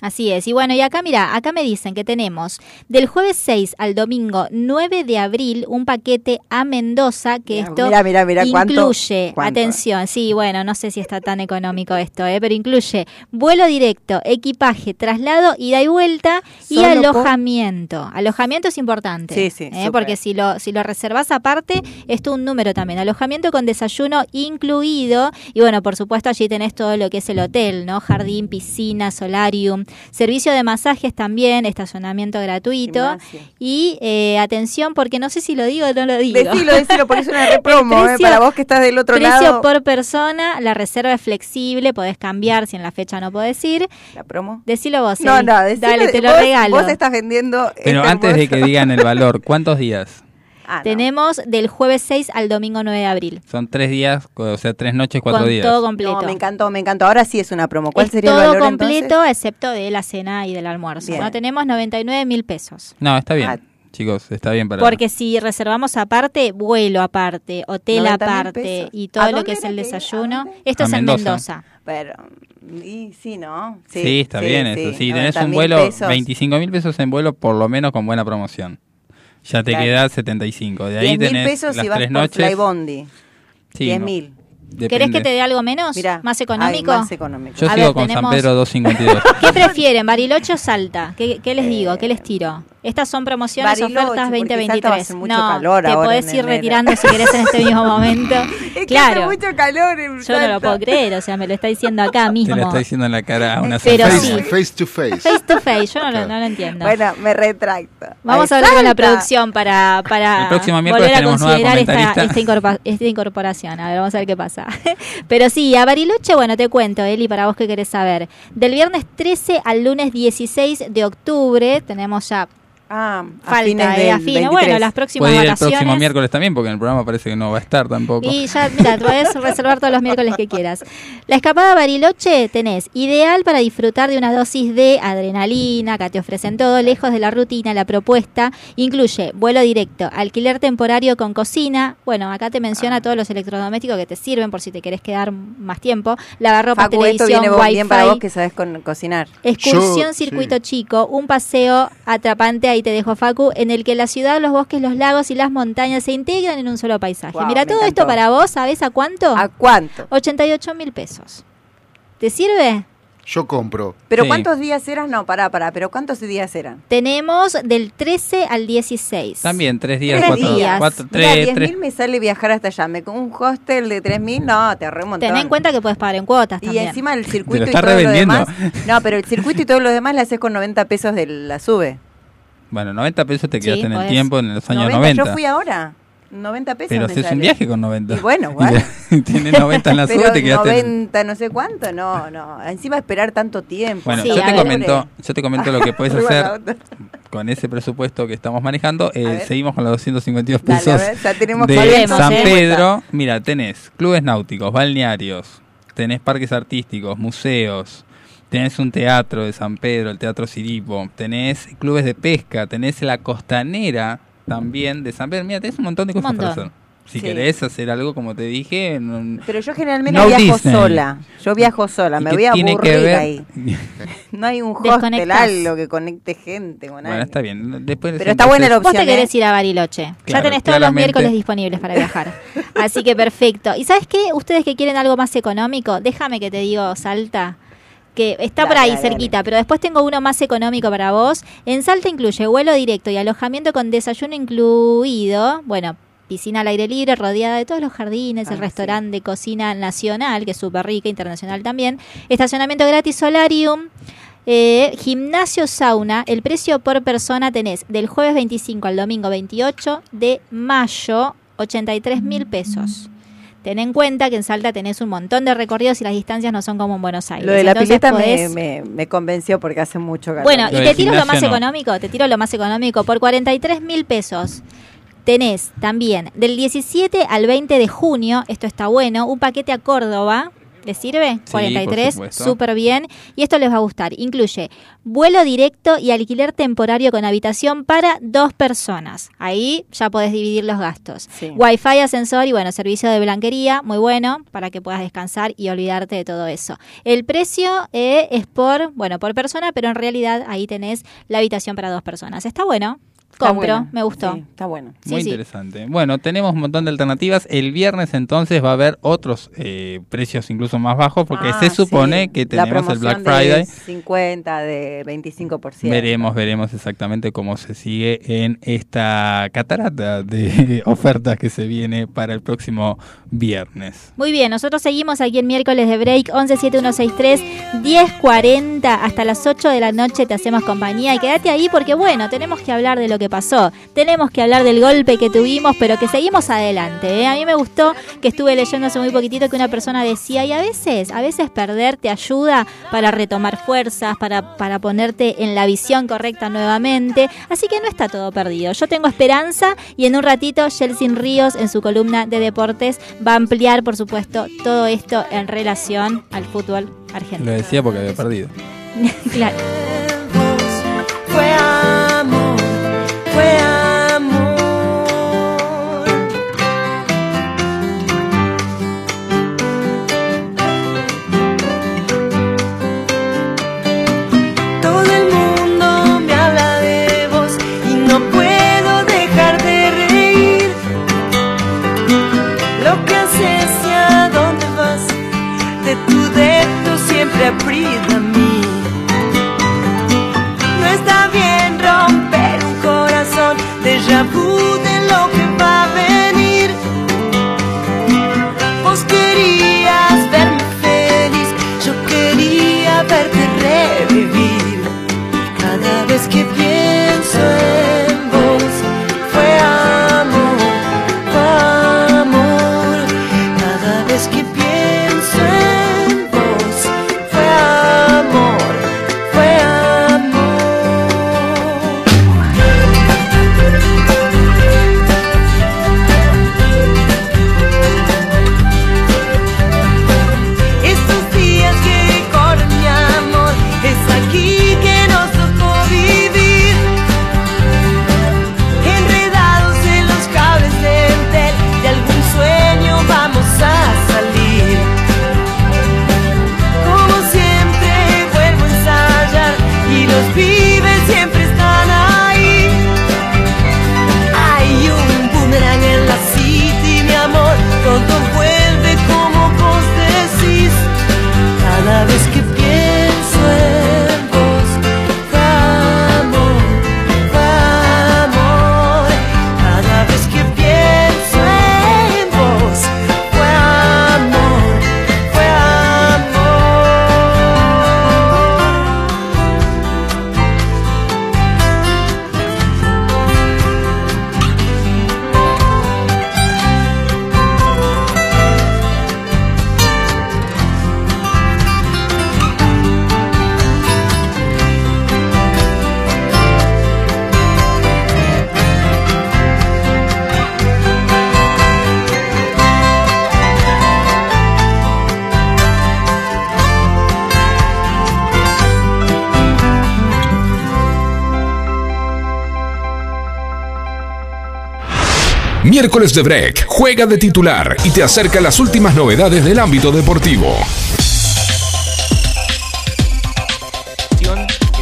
Así es. Y bueno, y acá mira, acá me dicen que tenemos del jueves 6 al domingo 9 de abril un paquete a Mendoza que Mirá, esto mirá, mirá, mirá, ¿cuánto? incluye, ¿Cuánto? atención, sí, bueno, no sé si está tan económico esto, eh, pero incluye vuelo directo, equipaje, traslado, ida y vuelta y por- alojamiento. Alojamiento es importante. Sí, sí, eh, porque si lo si lo reservas aparte, esto un número también. Alojamiento con desayuno incluido y bueno, por supuesto allí tenés todo lo que es el hotel, ¿no? Jardín, piscina, solarium, servicio de masajes también, estacionamiento gratuito y eh, atención porque no sé si lo digo o no lo digo. Decilo, decilo, porque es una repromo, eh, precio- para vos que estás del otro Precio lado. por persona, la reserva es flexible, podés cambiar si en la fecha no podés ir. ¿La promo? Decilo vos. No, no, decilo, Dale, te lo vos, regalo. Vos estás vendiendo. Pero este antes de que digan el valor, ¿cuántos días? Ah, no. Tenemos del jueves 6 al domingo 9 de abril. Son tres días, o sea, tres noches, cuatro con días. todo completo. No, me encantó, me encantó. Ahora sí es una promo. ¿Cuál es sería el todo valor completo entonces? excepto de la cena y del almuerzo. Bien. No tenemos 99 mil pesos. No, está bien, Ah. chicos, está bien para... Porque si reservamos aparte, vuelo aparte, hotel 90.000 aparte pesos. y ¿A todo lo que es el desayuno. Esto A es Mendoza. en Mendoza. Pero, y sí, ¿no? Sí, está bien eso. Sí, tenés 90.000 un vuelo, pesos. 25 mil pesos en vuelo, por lo menos con buena promoción. Ya te Claro. queda 75. De ahí 10 mil tenés pesos las si vas tres por noches. Flybondi. Sí, 10 no, mil. ¿Querés que te dé algo menos? Mirá, ¿Más ay, económico? más económico. Yo A sigo ver, con tenemos- San Pedro 252. ¿Qué prefieren, Bariloche o Salta? ¿Qué, qué les digo? ¿Qué les tiro? Estas son promociones, Bariloche, ofertas porque 2023. Salta va a hacer mucho no, calor te ahora podés ir enero. retirando si querés en este mismo momento. Es que claro. hace mucho calor en Yo no lo Salta. puedo creer, o sea, me lo está diciendo acá Te mismo. lo está diciendo en la cara a una Pero sí. Face to face. Face to face, yo no, lo, no lo entiendo. Bueno, me retracto. Vamos a hablar con la Salta. producción para, para El próximo miércoles volver a considerar esta, comentarista. esta, incorpora- esta incorporación. A ver, vamos a ver qué pasa. Pero sí, a Bariloche, bueno, te cuento, Eli, para vos que querés saber. Del viernes 13 al lunes 16 de octubre tenemos ya Ah, a Falta, fines eh, del a fines. 23. Bueno, las próximas Puede ir el próximo miércoles también, porque en el programa parece que no va a estar tampoco. Y ya, mira, puedes reservar todos los miércoles que quieras. La escapada a Bariloche tenés ideal para disfrutar de una dosis de adrenalina, acá te ofrecen todo, lejos de la rutina, la propuesta incluye vuelo directo, alquiler temporario con cocina, bueno, acá te Ah. menciona todos los electrodomésticos que te sirven por si te querés quedar más tiempo, lavarropa, Facu, esto televisión, viene vos- bien para wifi. vos que sabes con- cocinar. Excursión Yo- circuito sí. chico, un paseo atrapante, ahí te dejo Facu, en el que la ciudad, los bosques, los lagos y las montañas se integran en un solo paisaje. Mira, todo esto para vos, ¿sabés a cuánto? ¿A cuánto? 88 mil pesos. ¿Te sirve? Yo compro. ¿Pero Sí. cuántos días eran? No, pará, pará. ¿Pero cuántos días eran? Tenemos del 13 al 16. También, tres días, Tres cuatro, días. cuatro, Mira, tres, 10 tres. mil me sale viajar hasta allá. Me, con un hostel de 3 mil, no, te remontón. Ten en cuenta que puedes pagar en cuotas Y encima el circuito y todo lo revendiendo. demás. No, pero el circuito y todo lo demás le haces con 90 pesos de la sube. Bueno, 90 pesos te quedaste Sí, en el podés. tiempo en los años 90, 90. Yo fui ahora. 90 pesos. Pero haces un viaje con 90. Y bueno, igual. Tienes 90 en la sube, te quedaste en- 90, no sé cuánto, no, no. Encima esperar tanto tiempo. Bueno, Sí, yo, te comento, yo te comento lo que puedes hacer con ese presupuesto que estamos manejando. Eh, seguimos con los 252 Dale, a pesos ver, ya tenemos de Volvemos, San ¿eh? Pedro. Mira, tenés clubes náuticos, balnearios, tenés parques artísticos, museos, tenés un teatro de San Pedro, el Teatro Siripo, tenés clubes de pesca, tenés la costanera también de San Pedro. Mira, tenés un montón de cosas para hacer. Si Sí. querés hacer algo, como te dije, en un- Pero yo generalmente No viajo Disney. sola. Yo viajo sola, ¿Y me voy a tiene que aburrir ver? ahí. No hay un hostel, algo que conecte gente con Bueno, alguien. está bien. Después Pero está buena la Vos te opción, querés ¿eh? ir a Bariloche. ya tenés todos los miércoles disponibles para viajar. Así que perfecto. ¿Y sabes qué? Ustedes que quieren algo más económico, déjame que te digo, Salta. Que está por ahí dale, cerquita, pero después tengo uno más económico para vos. En Salta incluye vuelo directo y alojamiento con desayuno incluido. Bueno, piscina al aire libre, rodeada de todos los jardines, el Ah, restaurante de cocina nacional, que es súper rica, internacional también. Estacionamiento gratis, solarium. Eh, gimnasio sauna, el precio por persona tenés del jueves 25 al domingo 28 de mayo, 83 mil pesos. Ten en cuenta que en Salta tenés un montón de recorridos y las distancias no son como en Buenos Aires. Lo de la Entonces pileta me, podés- me, me convenció porque hace mucho calor. Bueno, Lo y te tiro lo más no. económico, te tiro lo más económico. Por 43 mil pesos tenés también del 17 al 20 de junio, esto está bueno, un paquete a Córdoba. ¿Les sirve? por 43, supuesto. súper bien. Y esto les va a gustar. Incluye vuelo directo y alquiler temporario con habitación para dos personas. Ahí ya podés dividir los gastos. Sí. Wi-Fi, ascensor y bueno, servicio de blanquería, muy bueno, para que puedas descansar y olvidarte de todo eso. El precio eh, es por, bueno, por persona, pero en realidad ahí tenés la habitación para dos personas. Está bueno. Compro, me gustó. sí, está bueno. Muy Sí, sí. interesante. Bueno, tenemos un montón de alternativas. El viernes entonces va a haber otros eh, precios incluso más bajos porque Ah, se supone sí. que La tenemos el Black Friday. De 50, de 25%. Veremos, veremos exactamente cómo se sigue en esta catarata de ofertas que se viene para el próximo viernes. Muy bien, nosotros seguimos aquí en miércoles de break 117163 1040 hasta las 8 de la noche te hacemos compañía y quédate ahí porque bueno, tenemos que hablar de lo que pasó, tenemos que hablar del golpe que tuvimos, pero que seguimos adelante. ¿eh? A mí me gustó que estuve leyendo hace muy poquitito que una persona decía y a veces, a veces perder te ayuda para retomar fuerzas, para, para ponerte en la visión correcta nuevamente, así que no está todo perdido. Yo tengo esperanza y en un ratito Jelsin Ríos en su columna de deportes va a ampliar, por supuesto, todo esto en relación al fútbol Lo argentino. decía porque había perdido. claro. Miércoles de Break, juega de titular y te acerca las últimas novedades del ámbito deportivo.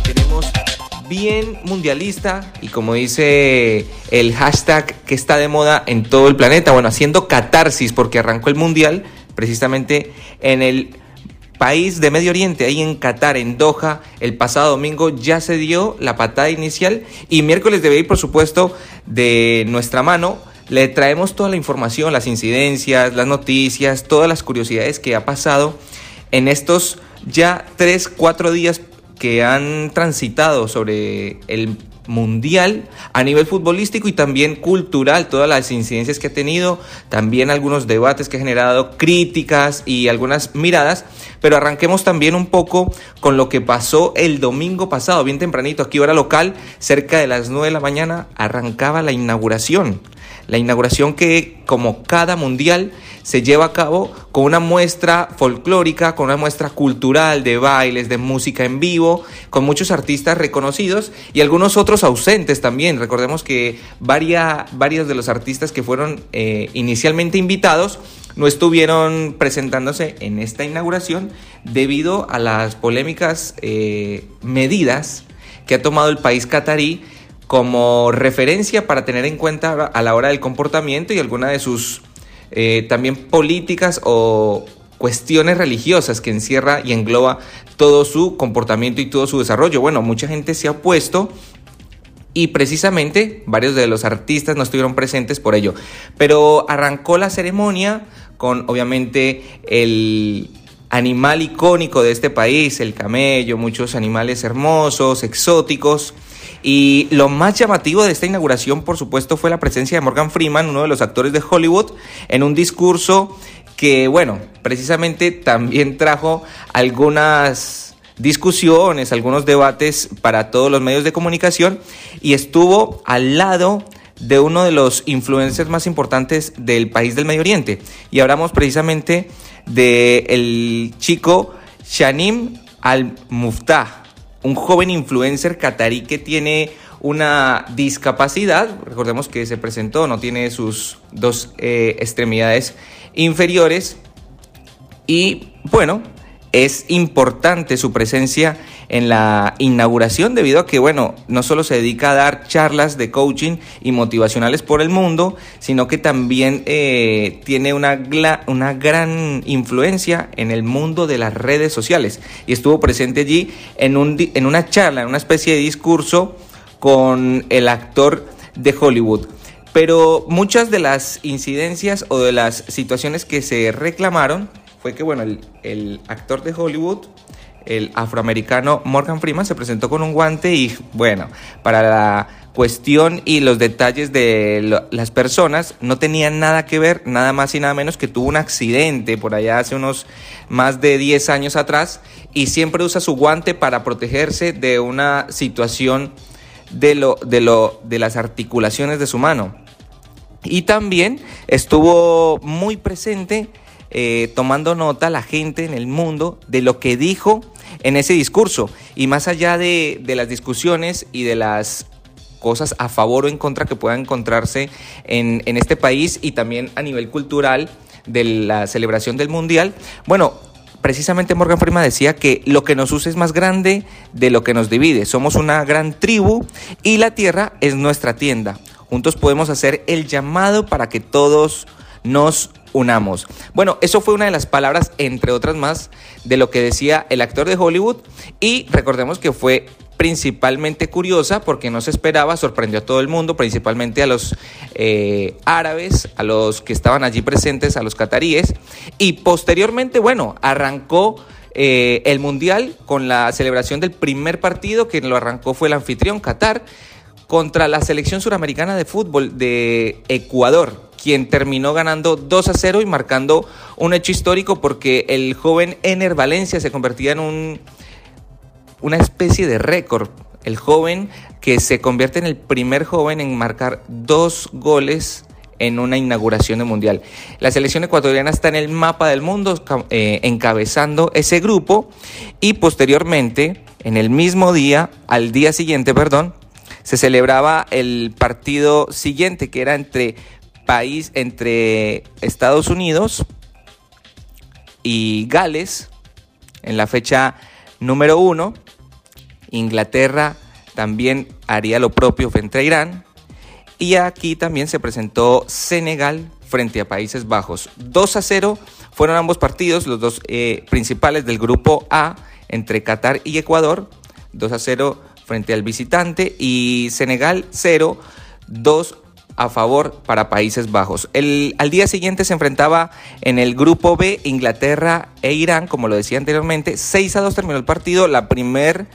que tenemos bien mundialista y como dice el hashtag que está de moda en todo el planeta, bueno, haciendo catarsis porque arrancó el mundial precisamente en el país de Medio Oriente, ahí en Qatar, en Doha, el pasado domingo ya se dio la patada inicial y miércoles debe ir, por supuesto, de nuestra mano. Le traemos toda la información, las incidencias, las noticias, todas las curiosidades que ha pasado en estos ya 3, 4 días que han transitado sobre el mundial a nivel futbolístico y también cultural, todas las incidencias que ha tenido, también algunos debates que ha generado, críticas y algunas miradas, pero arranquemos también un poco con lo que pasó el domingo pasado, bien tempranito, aquí hora local, cerca de las 9 de la mañana, arrancaba la inauguración. La inauguración que, como cada mundial, se lleva a cabo con una muestra folclórica, con una muestra cultural de bailes, de música en vivo, con muchos artistas reconocidos y algunos otros ausentes también. Recordemos que varios de los artistas que fueron eh, inicialmente invitados no estuvieron presentándose en esta inauguración debido a las polémicas eh, medidas que ha tomado el país catarí como referencia para tener en cuenta a la hora del comportamiento y alguna de sus eh, también políticas o cuestiones religiosas que encierra y engloba todo su comportamiento y todo su desarrollo. Bueno, mucha gente se ha opuesto y precisamente varios de los artistas no estuvieron presentes por ello. Pero arrancó la ceremonia con obviamente el animal icónico de este país, el camello, muchos animales hermosos, exóticos. Y lo más llamativo de esta inauguración, por supuesto, fue la presencia de Morgan Freeman, uno de los actores de Hollywood, en un discurso que, bueno, precisamente también trajo algunas discusiones, algunos debates para todos los medios de comunicación y estuvo al lado de uno de los influencers más importantes del país del Medio Oriente. Y hablamos precisamente del el chico Shanim Al-Muftah, un joven influencer catarí que tiene una discapacidad, recordemos que se presentó, no tiene sus dos eh, extremidades inferiores y bueno, es importante su presencia en la inauguración debido a que, bueno, no solo se dedica a dar charlas de coaching y motivacionales por el mundo, sino que también eh, tiene una, una gran influencia en el mundo de las redes sociales. Y estuvo presente allí en, un, en una charla, en una especie de discurso con el actor de Hollywood. Pero muchas de las incidencias o de las situaciones que se reclamaron fue que, bueno, el, el actor de Hollywood, el afroamericano Morgan Freeman, se presentó con un guante y, bueno, para la cuestión y los detalles de las personas no tenía nada que ver, nada más y nada menos que tuvo un accidente por allá hace unos más de 10 años atrás y siempre usa su guante para protegerse de una situación de, lo, de, lo, de las articulaciones de su mano. Y también estuvo muy presente eh, tomando nota la gente en el mundo de lo que dijo en ese discurso. Y más allá de, de las discusiones y de las cosas a favor o en contra que puedan encontrarse en, en este país y también a nivel cultural de la celebración del Mundial, bueno, precisamente Morgan Freeman decía que lo que nos usa es más grande de lo que nos divide. Somos una gran tribu y la tierra es nuestra tienda. Juntos podemos hacer el llamado para que todos nos unamos. Bueno, eso fue una de las palabras, entre otras más, de lo que decía el actor de Hollywood y recordemos que fue principalmente curiosa porque no se esperaba, sorprendió a todo el mundo, principalmente a los eh, árabes, a los que estaban allí presentes, a los cataríes, y posteriormente, bueno, arrancó eh, el Mundial con la celebración del primer partido, que lo arrancó fue el anfitrión Qatar, contra la selección suramericana de fútbol de Ecuador, quien terminó ganando 2 a 0 y marcando un hecho histórico porque el joven Ener Valencia se convertía en un una especie de récord. El joven que se convierte en el primer joven en marcar dos goles en una inauguración de mundial. La selección ecuatoriana está en el mapa del mundo eh, encabezando ese grupo y posteriormente, en el mismo día, al día siguiente, perdón, se celebraba el partido siguiente que era entre país, entre Estados Unidos y Gales, en la fecha número uno. Inglaterra también haría lo propio frente a Irán. Y aquí también se presentó Senegal frente a Países Bajos. 2 a 0 fueron ambos partidos, los dos eh, principales del grupo A entre Qatar y Ecuador. 2 a 0 frente al visitante y Senegal 0, 2 a favor para Países Bajos. El, al día siguiente se enfrentaba en el grupo B Inglaterra e Irán, como lo decía anteriormente. 6 a 2 terminó el partido, la primer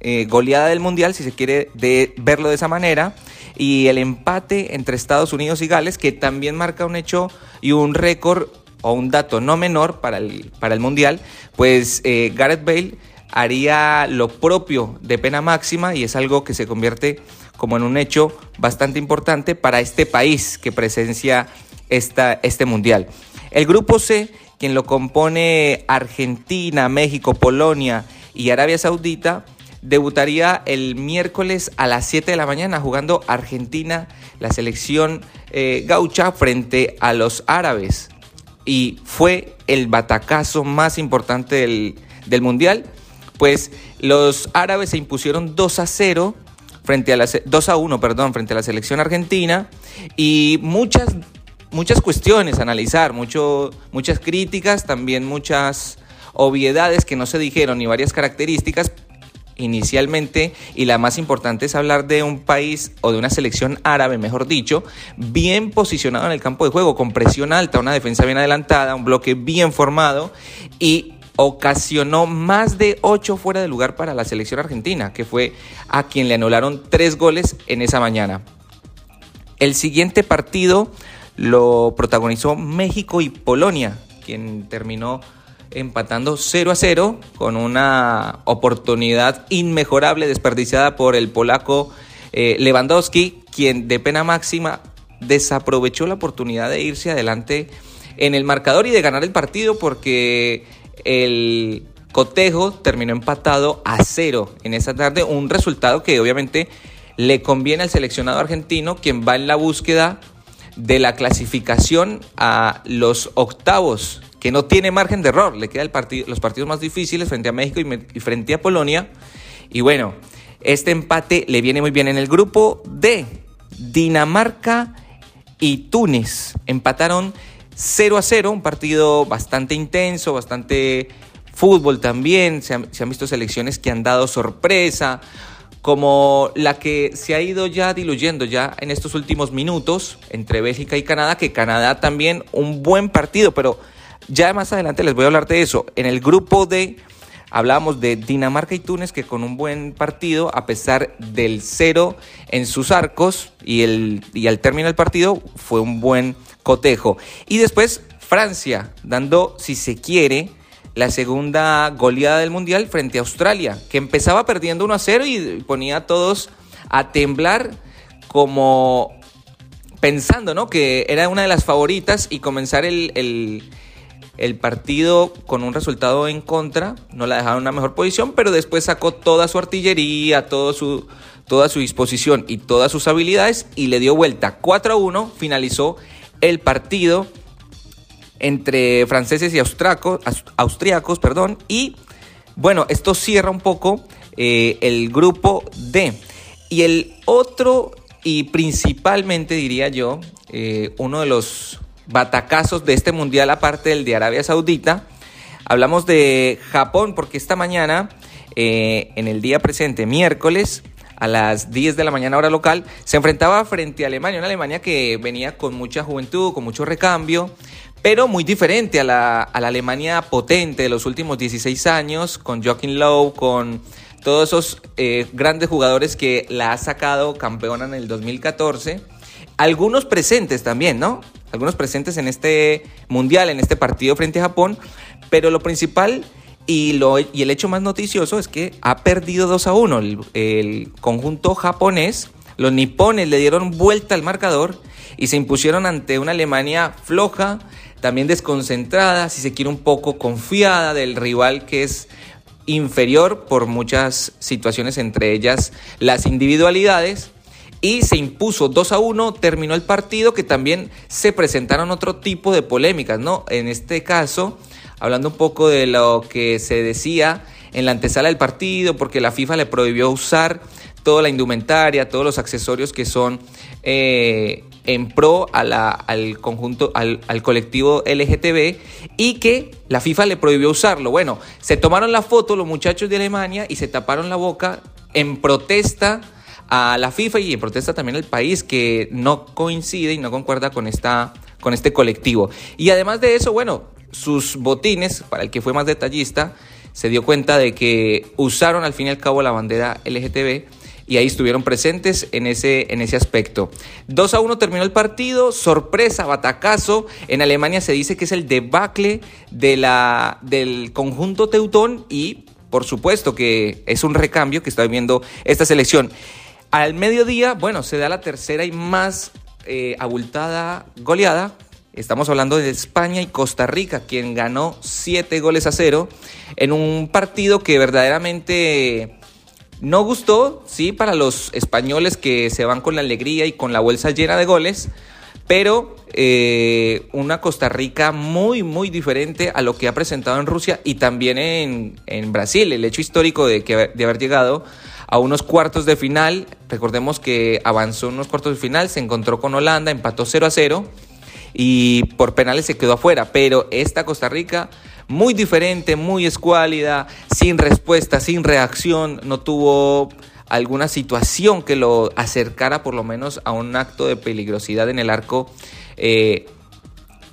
eh, goleada del Mundial, si se quiere de, verlo de esa manera. Y el empate entre Estados Unidos y Gales, que también marca un hecho y un récord o un dato no menor para el, para el Mundial, pues eh, Gareth Bale haría lo propio de pena máxima y es algo que se convierte como en un hecho bastante importante para este país que presencia esta, este Mundial. El grupo C, quien lo compone Argentina, México, Polonia y Arabia Saudita, debutaría el miércoles a las 7 de la mañana jugando Argentina, la selección eh, gaucha frente a los árabes. Y fue el batacazo más importante del, del Mundial, pues los árabes se impusieron 2 a 0 frente a la 2 a 1, perdón, frente a la selección argentina y muchas muchas cuestiones a analizar, mucho, muchas críticas, también muchas obviedades que no se dijeron y varias características, inicialmente. Y la más importante es hablar de un país o de una selección árabe, mejor dicho, bien posicionado en el campo de juego, con presión alta, una defensa bien adelantada, un bloque bien formado y ocasionó más de ocho fuera de lugar para la selección argentina, que fue a quien le anularon tres goles en esa mañana. El siguiente partido lo protagonizó México y Polonia, quien terminó empatando 0 a 0 con una oportunidad inmejorable desperdiciada por el polaco eh, Lewandowski, quien de pena máxima desaprovechó la oportunidad de irse adelante en el marcador y de ganar el partido porque el cotejo terminó empatado a cero en esa tarde, un resultado que obviamente le conviene al seleccionado argentino, quien va en la búsqueda de la clasificación a los octavos que no tiene margen de error. Le quedan los partidos más difíciles frente a México y, frente a Polonia. Y bueno, este empate le viene muy bien en el grupo D. Dinamarca y Túnez empataron 0 a 0, un partido bastante intenso, bastante fútbol también. Se han, visto selecciones que han dado sorpresa como la que se ha ido ya diluyendo ya en estos últimos minutos entre Bélgica y Canadá, que Canadá también un buen partido, pero ya más adelante les voy a hablar de eso. En el grupo D hablábamos de Dinamarca y Túnez que con un buen partido, a pesar del cero en sus arcos y, el, y al término del partido, fue un buen cotejo. Y después Francia, dando, si se quiere, la segunda goleada del Mundial frente a Australia, que empezaba perdiendo 1 a 0 y ponía a todos a temblar como pensando, ¿no? Que era una de las favoritas y comenzar el, el partido con un resultado en contra, no la dejaron en una mejor posición, pero después sacó toda su artillería, todo su, toda su disposición y todas sus habilidades y le dio vuelta 4 a 1, finalizó el partido entre franceses y austracos, aus- austriacos, perdón, y bueno, esto cierra un poco eh, el grupo D. Y el otro, y principalmente diría yo, eh, uno de los batacazos de este mundial, aparte del de Arabia Saudita, hablamos de Japón, porque esta mañana, eh, en el día presente, miércoles, a las 10 de la mañana hora local, se enfrentaba frente a Alemania, una Alemania que venía con mucha juventud, con mucho recambio, pero muy diferente a la, a la Alemania potente de los últimos 16 años, con Joachim Low, con todos esos eh, grandes jugadores que la ha sacado campeona en el 2014. Algunos presentes también, ¿no? Algunos presentes en este mundial, en este partido frente a Japón, pero lo principal y, lo, y el hecho más noticioso es que ha perdido 2 a 1 el, el conjunto japonés. Los nipones le dieron vuelta al marcador y se impusieron ante una Alemania floja, también desconcentrada, si se quiere un poco confiada del rival que es inferior por muchas situaciones, entre ellas las individualidades. Y se impuso 2 a 1, terminó el partido que también se presentaron otro tipo de polémicas, ¿no? En este caso, hablando un poco de lo que se decía en la antesala del partido, porque la FIFA le prohibió usar toda la indumentaria, todos los accesorios que son eh, en pro al conjunto, al, al colectivo LGTB y que la FIFA le prohibió usarlo. Bueno, se tomaron la foto los muchachos de Alemania y se taparon la boca en protesta a la FIFA y en protesta también al país que no coincide y no concuerda con, esta, con este colectivo. Y además de eso, bueno, sus botines, para el que fue más detallista, se dio cuenta de que usaron al fin y al cabo la bandera LGTB y ahí estuvieron presentes en ese, en ese aspecto. 2 a 1 terminó el partido, sorpresa, batacazo. En Alemania se dice que es el debacle de la, del conjunto teutón y por supuesto que es un recambio que está viviendo esta selección. Al mediodía, bueno, se da la tercera y más eh, abultada goleada. Estamos hablando de España y Costa Rica, quien ganó 7 goles a 0 en un partido que verdaderamente no gustó, sí, para los españoles que se van con la alegría y con la bolsa llena de goles, pero eh, una Costa Rica muy, muy diferente a lo que ha presentado en Rusia y también en, Brasil. El hecho histórico de, que, de haber llegado a unos cuartos de final, recordemos que avanzó unos cuartos de final, se encontró con Holanda, empató 0 a 0 y por penales se quedó afuera, pero esta Costa Rica muy diferente, muy escuálida, sin respuesta, sin reacción, no tuvo alguna situación que lo acercara por lo menos a un acto de peligrosidad en el arco eh,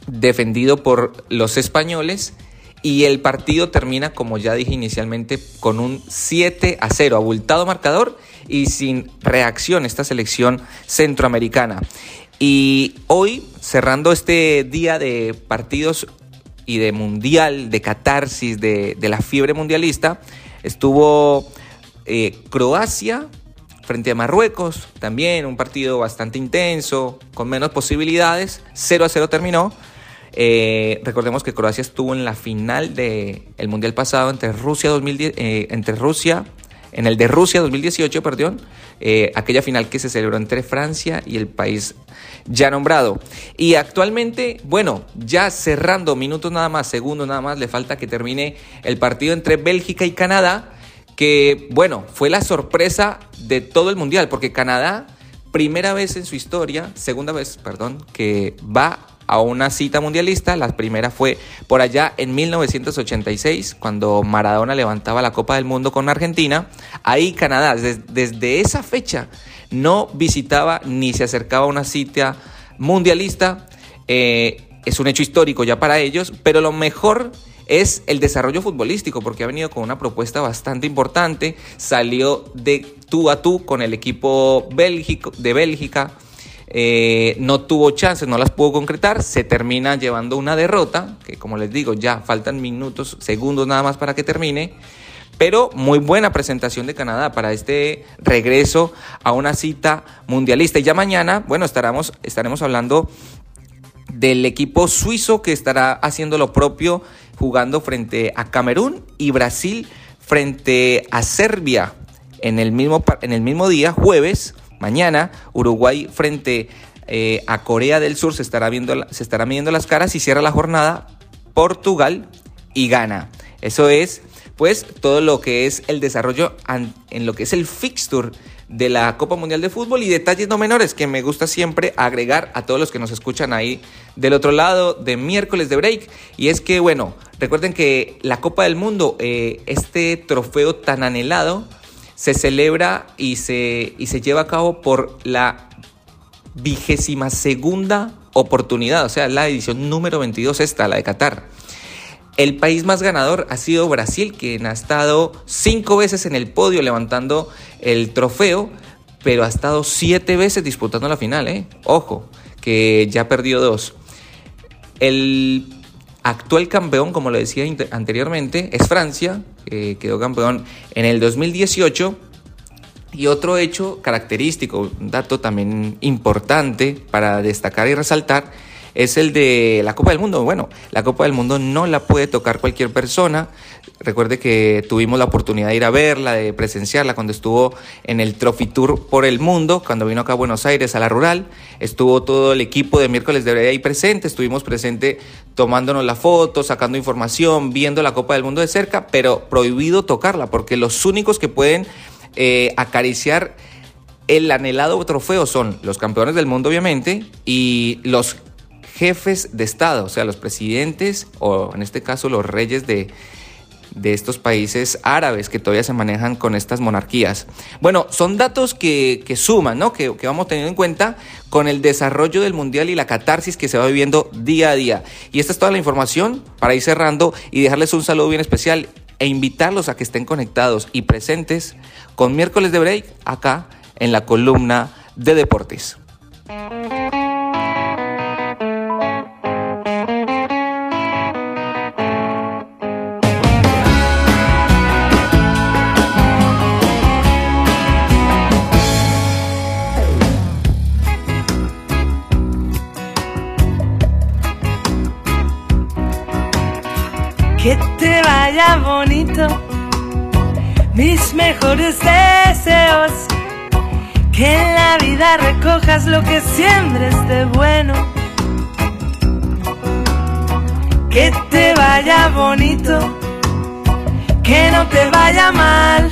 defendido por los españoles y el partido termina, como ya dije inicialmente, con un 7 a 0, abultado marcador y sin reacción esta selección centroamericana. Y hoy, cerrando este día de partidos y de mundial, de catarsis, de, de la fiebre mundialista, estuvo eh, Croacia frente a Marruecos, también un partido bastante intenso, con menos posibilidades, 0 a 0 terminó. Eh, recordemos que Croacia estuvo en la final del el mundial pasado entre Rusia 2010, eh, entre Rusia, en el de Rusia 2018, perdón, eh, aquella final que se celebró entre Francia y el país ya nombrado. Y actualmente, bueno, ya cerrando minutos nada más, segundos nada más, le falta que termine el partido entre Bélgica y Canadá, que bueno, fue la sorpresa de todo el mundial, porque Canadá, primera vez en su historia, segunda vez, perdón, que va a una cita mundialista. La primera fue por allá en 1986, cuando Maradona levantaba la Copa del Mundo con Argentina. Ahí Canadá, des- desde esa fecha, no visitaba ni se acercaba a una cita mundialista. Eh, es un hecho histórico ya para ellos, pero lo mejor es el desarrollo futbolístico, porque ha venido con una propuesta bastante importante. Salió de tú a tú con el equipo de Bélgica. Eh, no tuvo chances, no las pudo concretar, se termina llevando una derrota, que como les digo, ya faltan minutos, segundos nada más para que termine, pero muy buena presentación de Canadá para este regreso a una cita mundialista. Y ya mañana, bueno, estaremos, estaremos hablando del equipo suizo que estará haciendo lo propio jugando frente a Camerún y Brasil frente a Serbia en el mismo, en el mismo día, jueves, mañana, Uruguay frente eh, a Corea del Sur se estará viendo, se estará midiendo las caras y cierra la jornada Portugal y Ghana. Eso es, pues, todo lo que es el desarrollo en lo que es el fixture de la Copa Mundial de Fútbol y detalles no menores que me gusta siempre agregar a todos los que nos escuchan ahí del otro lado de miércoles de break. Y es que, bueno, recuerden que la Copa del Mundo, eh, este trofeo tan anhelado, se celebra y se, y se lleva a cabo por la vigésima segunda oportunidad, o sea, la edición número 22 esta, la de Qatar. El país más ganador ha sido Brasil, quien ha estado cinco veces en el podio levantando el trofeo, pero ha estado siete veces disputando la final, ¿eh? Ojo, que ya perdió dos. El actual campeón, como lo decía anteriormente, es Francia, que quedó campeón en el 2018. Y otro hecho característico, un dato también importante para destacar y resaltar, es el de la Copa del Mundo. Bueno, la Copa del Mundo no la puede tocar cualquier persona. Recuerde que tuvimos la oportunidad de ir a verla, de presenciarla cuando estuvo en el Trophy Tour por el mundo, cuando vino acá a Buenos Aires, a la rural. Estuvo todo el equipo de miércoles de Break ahí presente, estuvimos presente tomándonos la foto, sacando información, viendo la Copa del Mundo de cerca, pero prohibido tocarla, porque los únicos que pueden eh, acariciar el anhelado trofeo son los campeones del mundo, obviamente, y los jefes de Estado, o sea, los presidentes o en este caso los reyes de, de estos países árabes que todavía se manejan con estas monarquías. Bueno, son datos que, que suman, ¿no? Que, que vamos teniendo en cuenta con el desarrollo del Mundial y la catarsis que se va viviendo día a día. Y esta es toda la información para ir cerrando y dejarles un saludo bien especial e invitarlos a que estén conectados y presentes con miércoles de break acá en la columna de deportes. Que te vaya bonito, mis mejores deseos. Que en la vida recojas lo que siembres de bueno. Que te vaya bonito, que no te vaya mal.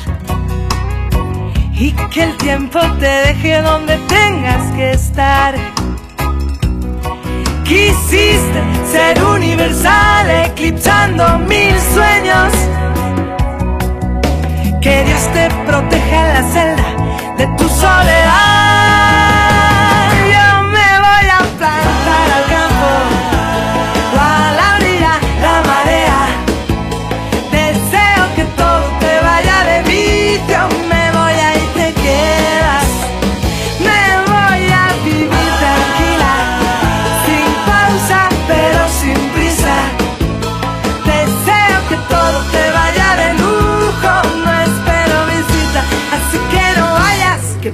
Y que el tiempo te deje donde tengas que estar. Quisiste ser universal, eclipsando mil sueños. Que Dios te proteja en la celda de tu soledad.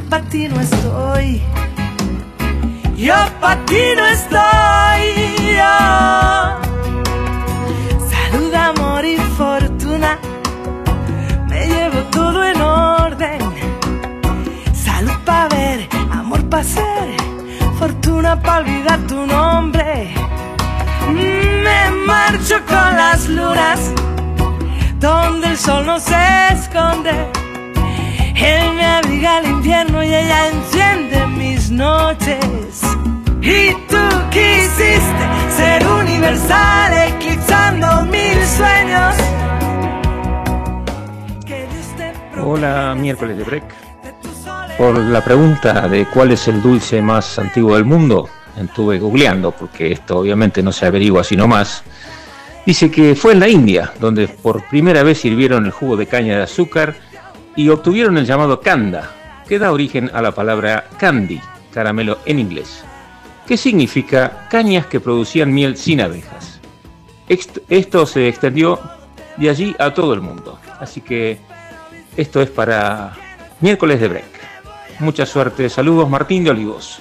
Pa' ti no estoy. Yo pa' ti no estoy. Salud, amor y fortuna, me llevo todo en orden. Salud pa' ver, amor pa' ser, fortuna pa' olvidar tu nombre. Me marcho con las lunas, donde el sol no se esconde. Él me abriga el invierno y ella enciende mis noches. Y tú quisiste ser universal, eclipsando mil sueños. Hola, miércoles de break. Por la pregunta de cuál es el dulce más antiguo del mundo, estuve googleando, porque esto obviamente no se averigua sino más. Dice que fue en la India, donde por primera vez sirvieron el jugo de caña de azúcar y obtuvieron el llamado kanda, que da origen a la palabra candy, caramelo en inglés, que significa cañas que producían miel sin abejas. Esto se extendió de allí a todo el mundo. Así que esto es para miércoles de break. Mucha suerte. Saludos, Martín de Olivos.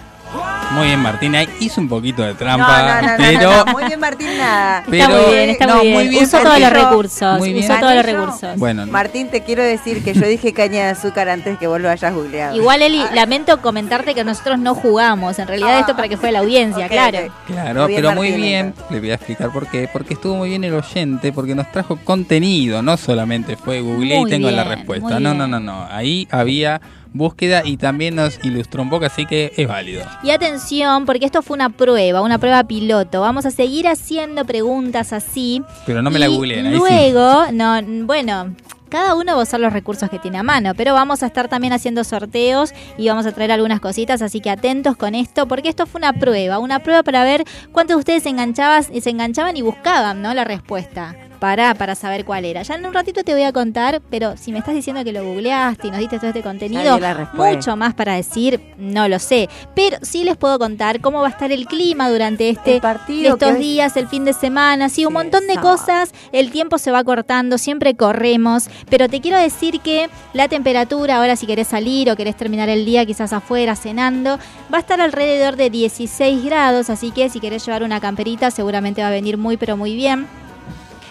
Muy bien, Martín. Ahí hizo un poquito de trampa, no, no, no, pero no, no, muy bien Martín nada. Está muy bien, está no, muy bien. bien, Usó todos los recursos. Muy bien. Usó todos los recursos. bueno, Martín, te quiero decir que yo dije caña de azúcar antes que vos lo hayas googleado. Igual, Eli, lamento comentarte que nosotros no jugamos. En realidad, esto para que fue la audiencia, claro. Claro, Muy bien, pero muy Martín, bien. Le voy a explicar por qué. Porque estuvo muy bien el oyente, porque nos trajo contenido, no solamente fue Google y tengo la respuesta. No, no, no, no. Ahí había búsqueda y también nos ilustró un poco, así que es válido. Y atención, porque esto fue una prueba, una prueba piloto. Vamos a seguir haciendo preguntas así. Pero no me la googleen, ahí sí. Luego, no, bueno, cada uno va a usar los recursos que tiene a mano, pero vamos a estar también haciendo sorteos y vamos a traer algunas cositas, así que atentos con esto, porque esto fue una prueba, una prueba para ver cuántos de ustedes se enganchaban, se enganchaban y buscaban, ¿no? La respuesta. Para, para saber cuál era. Ya en un ratito te voy a contar, pero si me estás diciendo que lo googleaste y nos diste todo este contenido, mucho más para decir, no lo sé. Pero sí les puedo contar cómo va a estar el clima durante este partido estos días, el fin de semana, sí, un montón de cosas, el tiempo se va cortando, siempre corremos, pero te quiero decir que la temperatura, ahora si querés salir o querés terminar el día quizás afuera cenando, va a estar alrededor de 16 grados, así que si querés llevar una camperita seguramente va a venir muy pero muy bien.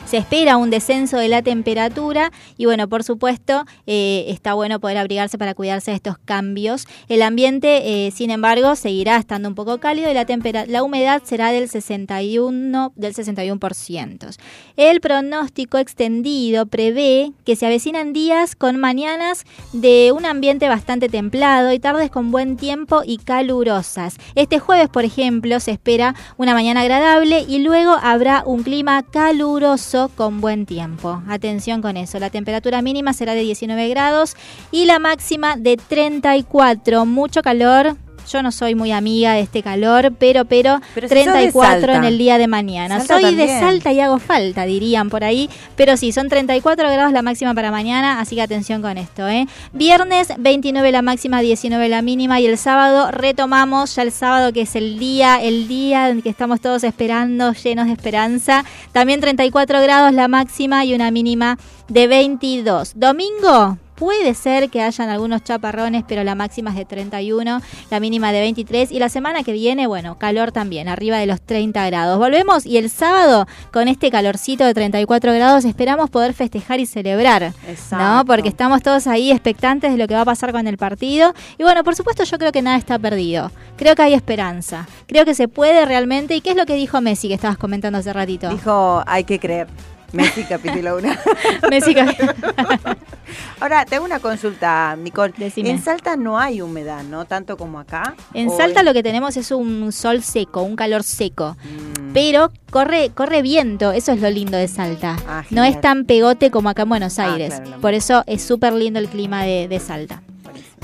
Se espera un descenso de la temperatura y bueno, por supuesto, eh, está bueno poder abrigarse para cuidarse de estos cambios. El ambiente, eh, sin embargo, seguirá estando un poco cálido y la, la humedad será del 61%, del 61%. El pronóstico extendido prevé que se avecinan días con mañanas de un ambiente bastante templado y tardes con buen tiempo y calurosas. Este jueves, por ejemplo, se espera una mañana agradable y luego habrá un clima caluroso con buen tiempo. Atención con eso. La temperatura mínima será de 19 grados y la máxima de 34. Mucho calor. Yo no soy muy amiga de este calor, pero pero, Pero si sos de 34 en el día de mañana. Salta soy de. Salta y hago falta, dirían por ahí. Pero sí, son 34 grados la máxima para mañana, así que atención con esto. ¿eh? Viernes 29 la máxima, 19 la mínima y el sábado retomamos ya el sábado que es el día, el día en que estamos todos esperando, llenos de esperanza. También 34 grados la máxima y una mínima de 22. Domingo. Puede ser que hayan algunos chaparrones, pero la máxima es de 31, la mínima de 23 y la semana que viene, bueno, calor también, arriba de los 30 grados. Volvemos y el sábado con este calorcito de 34 grados esperamos poder festejar y celebrar, ¿no? Exacto. Porque estamos todos ahí expectantes de lo que va a pasar con el partido y bueno, por supuesto yo creo que nada está perdido. Creo que hay esperanza. Creo que se puede realmente. ¿Y qué es lo que dijo Messi que estabas comentando hace ratito? Dijo, hay que creer. Messi capítulo 1. Messi cap- Ahora, tengo una consulta, Nicole. Decime. En Salta no hay humedad, ¿no? Tanto como acá. En ¿O Salta es- lo que tenemos es un sol seco, un calor seco. Mm. Pero corre, corre viento, eso es lo lindo de Salta. Ah, no es tan pegote como acá en Buenos Ah, Aires. claro, Por eso es súper lindo el clima de, de Salta.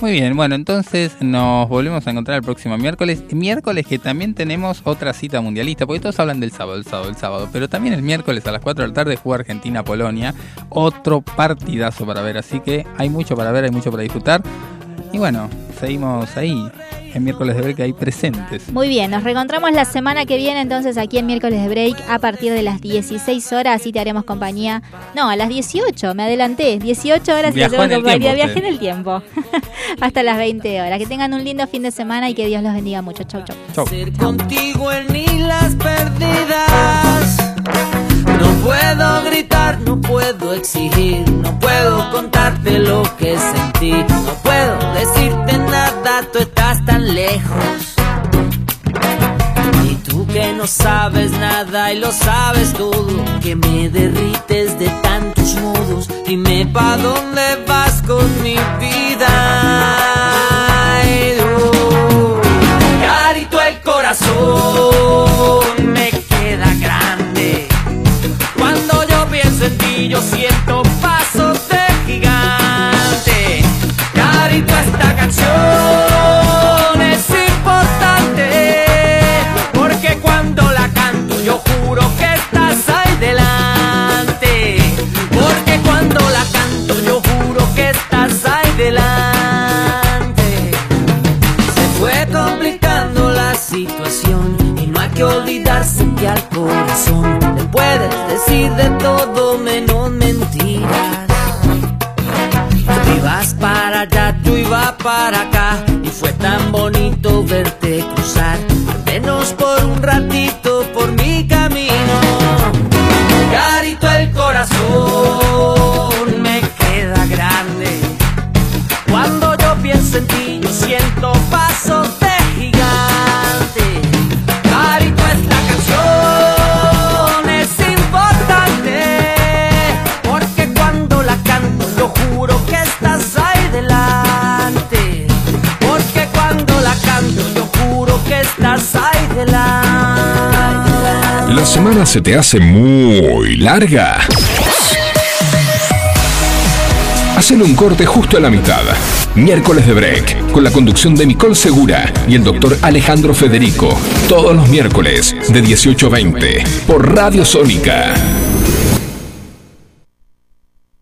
Muy bien, bueno, entonces nos volvemos a encontrar el próximo miércoles. Miércoles que también tenemos otra cita mundialista, porque todos hablan del sábado, el sábado, el sábado, pero también el miércoles a las 4 de la tarde juega Argentina-Polonia. Otro partidazo para ver, así que hay mucho para ver, hay mucho para disfrutar. Y bueno, seguimos ahí, en miércoles de que hay presentes. Muy bien, nos reencontramos la semana que viene entonces aquí en miércoles de break a partir de las 16 horas y te haremos compañía. No, a las 18, me adelanté. 18 horas y te el compañía. usted. en el tiempo. Hasta las 20 horas. Que tengan un lindo fin de semana y que Dios los bendiga mucho. Chau, chau. Chau. Ser contigo en islas perdidas. No puedo gritar, no puedo exigir, no puedo contarte lo que sentí, no puedo decirte nada, tú estás tan lejos. Y tú que no sabes nada y lo sabes todo, que me derrites de tantos modos, dime pa' dónde vas con mi vida. Ti, yo siento pasos de gigante. Carito, esta canción es importante. Porque cuando la canto, yo juro que estás ahí delante. Porque cuando la canto, yo juro que estás ahí delante. Se fue complicando la situación y no hay que olvidarse que al corazón puedes decir de todo menos mentiras. Tú ibas para allá, yo iba para acá y fue tan bonito verte cruzar, al menos por un ratito ¿La semana se te hace muy larga? Hacen un corte justo a la mitad. Miércoles de Break, con la conducción de Nicole Segura y el doctor Alejandro Federico. Todos los miércoles, de 18 a 20, por Radio Sónica.